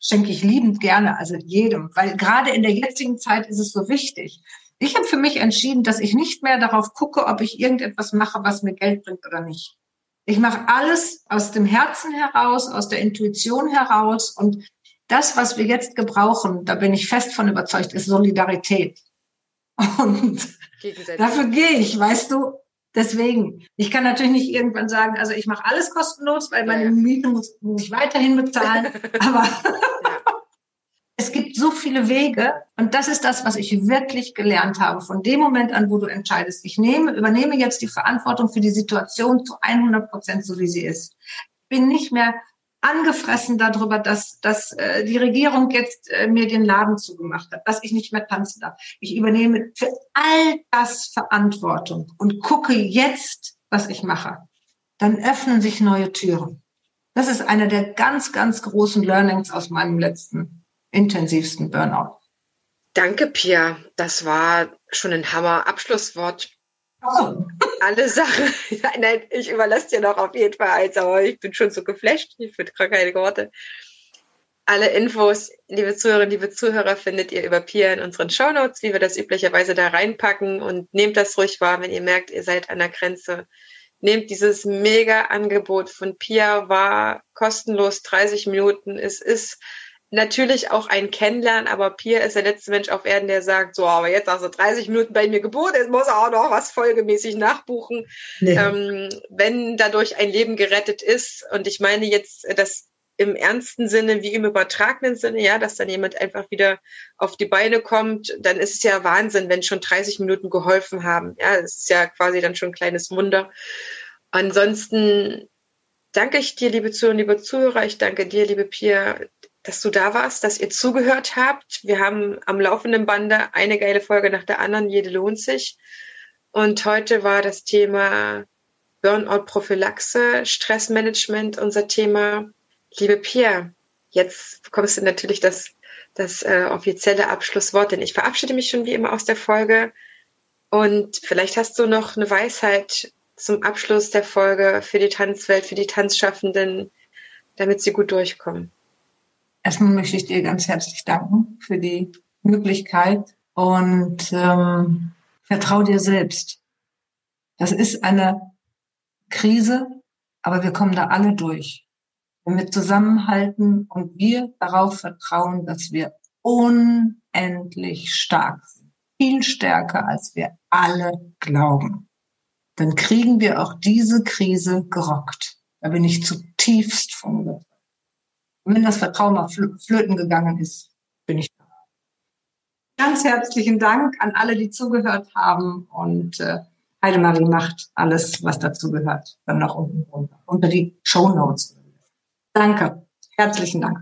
[SPEAKER 3] schenke ich liebend gerne, also jedem, weil gerade in der jetzigen Zeit ist es so wichtig. Ich habe für mich entschieden, dass ich nicht mehr darauf gucke, ob ich irgendetwas mache, was mir Geld bringt oder nicht. Ich mache alles aus dem Herzen heraus, aus der Intuition heraus und das, was wir jetzt gebrauchen, da bin ich fest von überzeugt, ist Solidarität. Und dafür gehe ich, weißt du. Deswegen, ich kann natürlich nicht irgendwann sagen, also ich mache alles kostenlos, weil meine Miete muss, muss ich weiterhin bezahlen. aber es gibt so viele Wege und das ist das, was ich wirklich gelernt habe. Von dem Moment an, wo du entscheidest, ich nehme, übernehme jetzt die Verantwortung für die Situation zu 100 Prozent, so wie sie ist. Bin nicht mehr angefressen darüber, dass, dass äh, die Regierung jetzt äh, mir den Laden zugemacht hat, dass ich nicht mehr tanzen darf. Ich übernehme für all das Verantwortung und gucke jetzt, was ich mache. Dann öffnen sich neue Türen. Das ist einer der ganz, ganz großen Learnings aus meinem letzten intensivsten Burnout.
[SPEAKER 2] Danke, Pia. Das war schon ein Hammer-Abschlusswort. Oh. Alle Sachen. Nein, ich überlasse dir noch auf jeden Fall eins, aber ich bin schon so geflasht. Ich finde gar keine Worte. Alle Infos, liebe Zuhörerinnen, liebe Zuhörer, findet ihr über Pia in unseren Shownotes, wie wir das üblicherweise da reinpacken und nehmt das ruhig wahr, wenn ihr merkt, ihr seid an der Grenze. Nehmt dieses mega Angebot von Pia wahr, kostenlos 30 Minuten. Es ist natürlich auch ein Kennenlernen, aber Pia ist der letzte Mensch auf Erden, der sagt, so, aber jetzt hast du 30 Minuten bei mir Geburt, jetzt muss er auch noch was folgemäßig nachbuchen. Nee. Ähm, wenn dadurch ein Leben gerettet ist, und ich meine jetzt das im ernsten Sinne wie im übertragenen Sinne, ja, dass dann jemand einfach wieder auf die Beine kommt, dann ist es ja Wahnsinn, wenn schon 30 Minuten geholfen haben. Ja, das ist ja quasi dann schon ein kleines Wunder. Ansonsten danke ich dir, liebe Zuhörer, liebe Zuhörer. Ich danke dir, liebe Pia, dass du da warst, dass ihr zugehört habt. Wir haben am laufenden Bande eine geile Folge nach der anderen, jede lohnt sich. Und heute war das Thema Burnout-Prophylaxe, Stressmanagement unser Thema. Liebe Pia, jetzt bekommst du natürlich das, das äh, offizielle Abschlusswort, denn ich verabschiede mich schon wie immer aus der Folge. Und vielleicht hast du noch eine Weisheit zum Abschluss der Folge für die Tanzwelt, für die Tanzschaffenden, damit sie gut durchkommen.
[SPEAKER 3] Erstmal möchte ich dir ganz herzlich danken für die Möglichkeit und ähm, vertrau dir selbst. Das ist eine Krise, aber wir kommen da alle durch. Wenn wir zusammenhalten und wir darauf vertrauen, dass wir unendlich stark sind, viel stärker als wir alle glauben, dann kriegen wir auch diese Krise gerockt. Da bin ich zutiefst von überzeugt. Und wenn das Vertrauen mal flöten gegangen ist, bin ich da. Ganz herzlichen Dank an alle, die zugehört haben und äh, Heidemarie macht alles, was dazu gehört, dann noch unten runter, unter die Show Notes. Danke. Herzlichen Dank.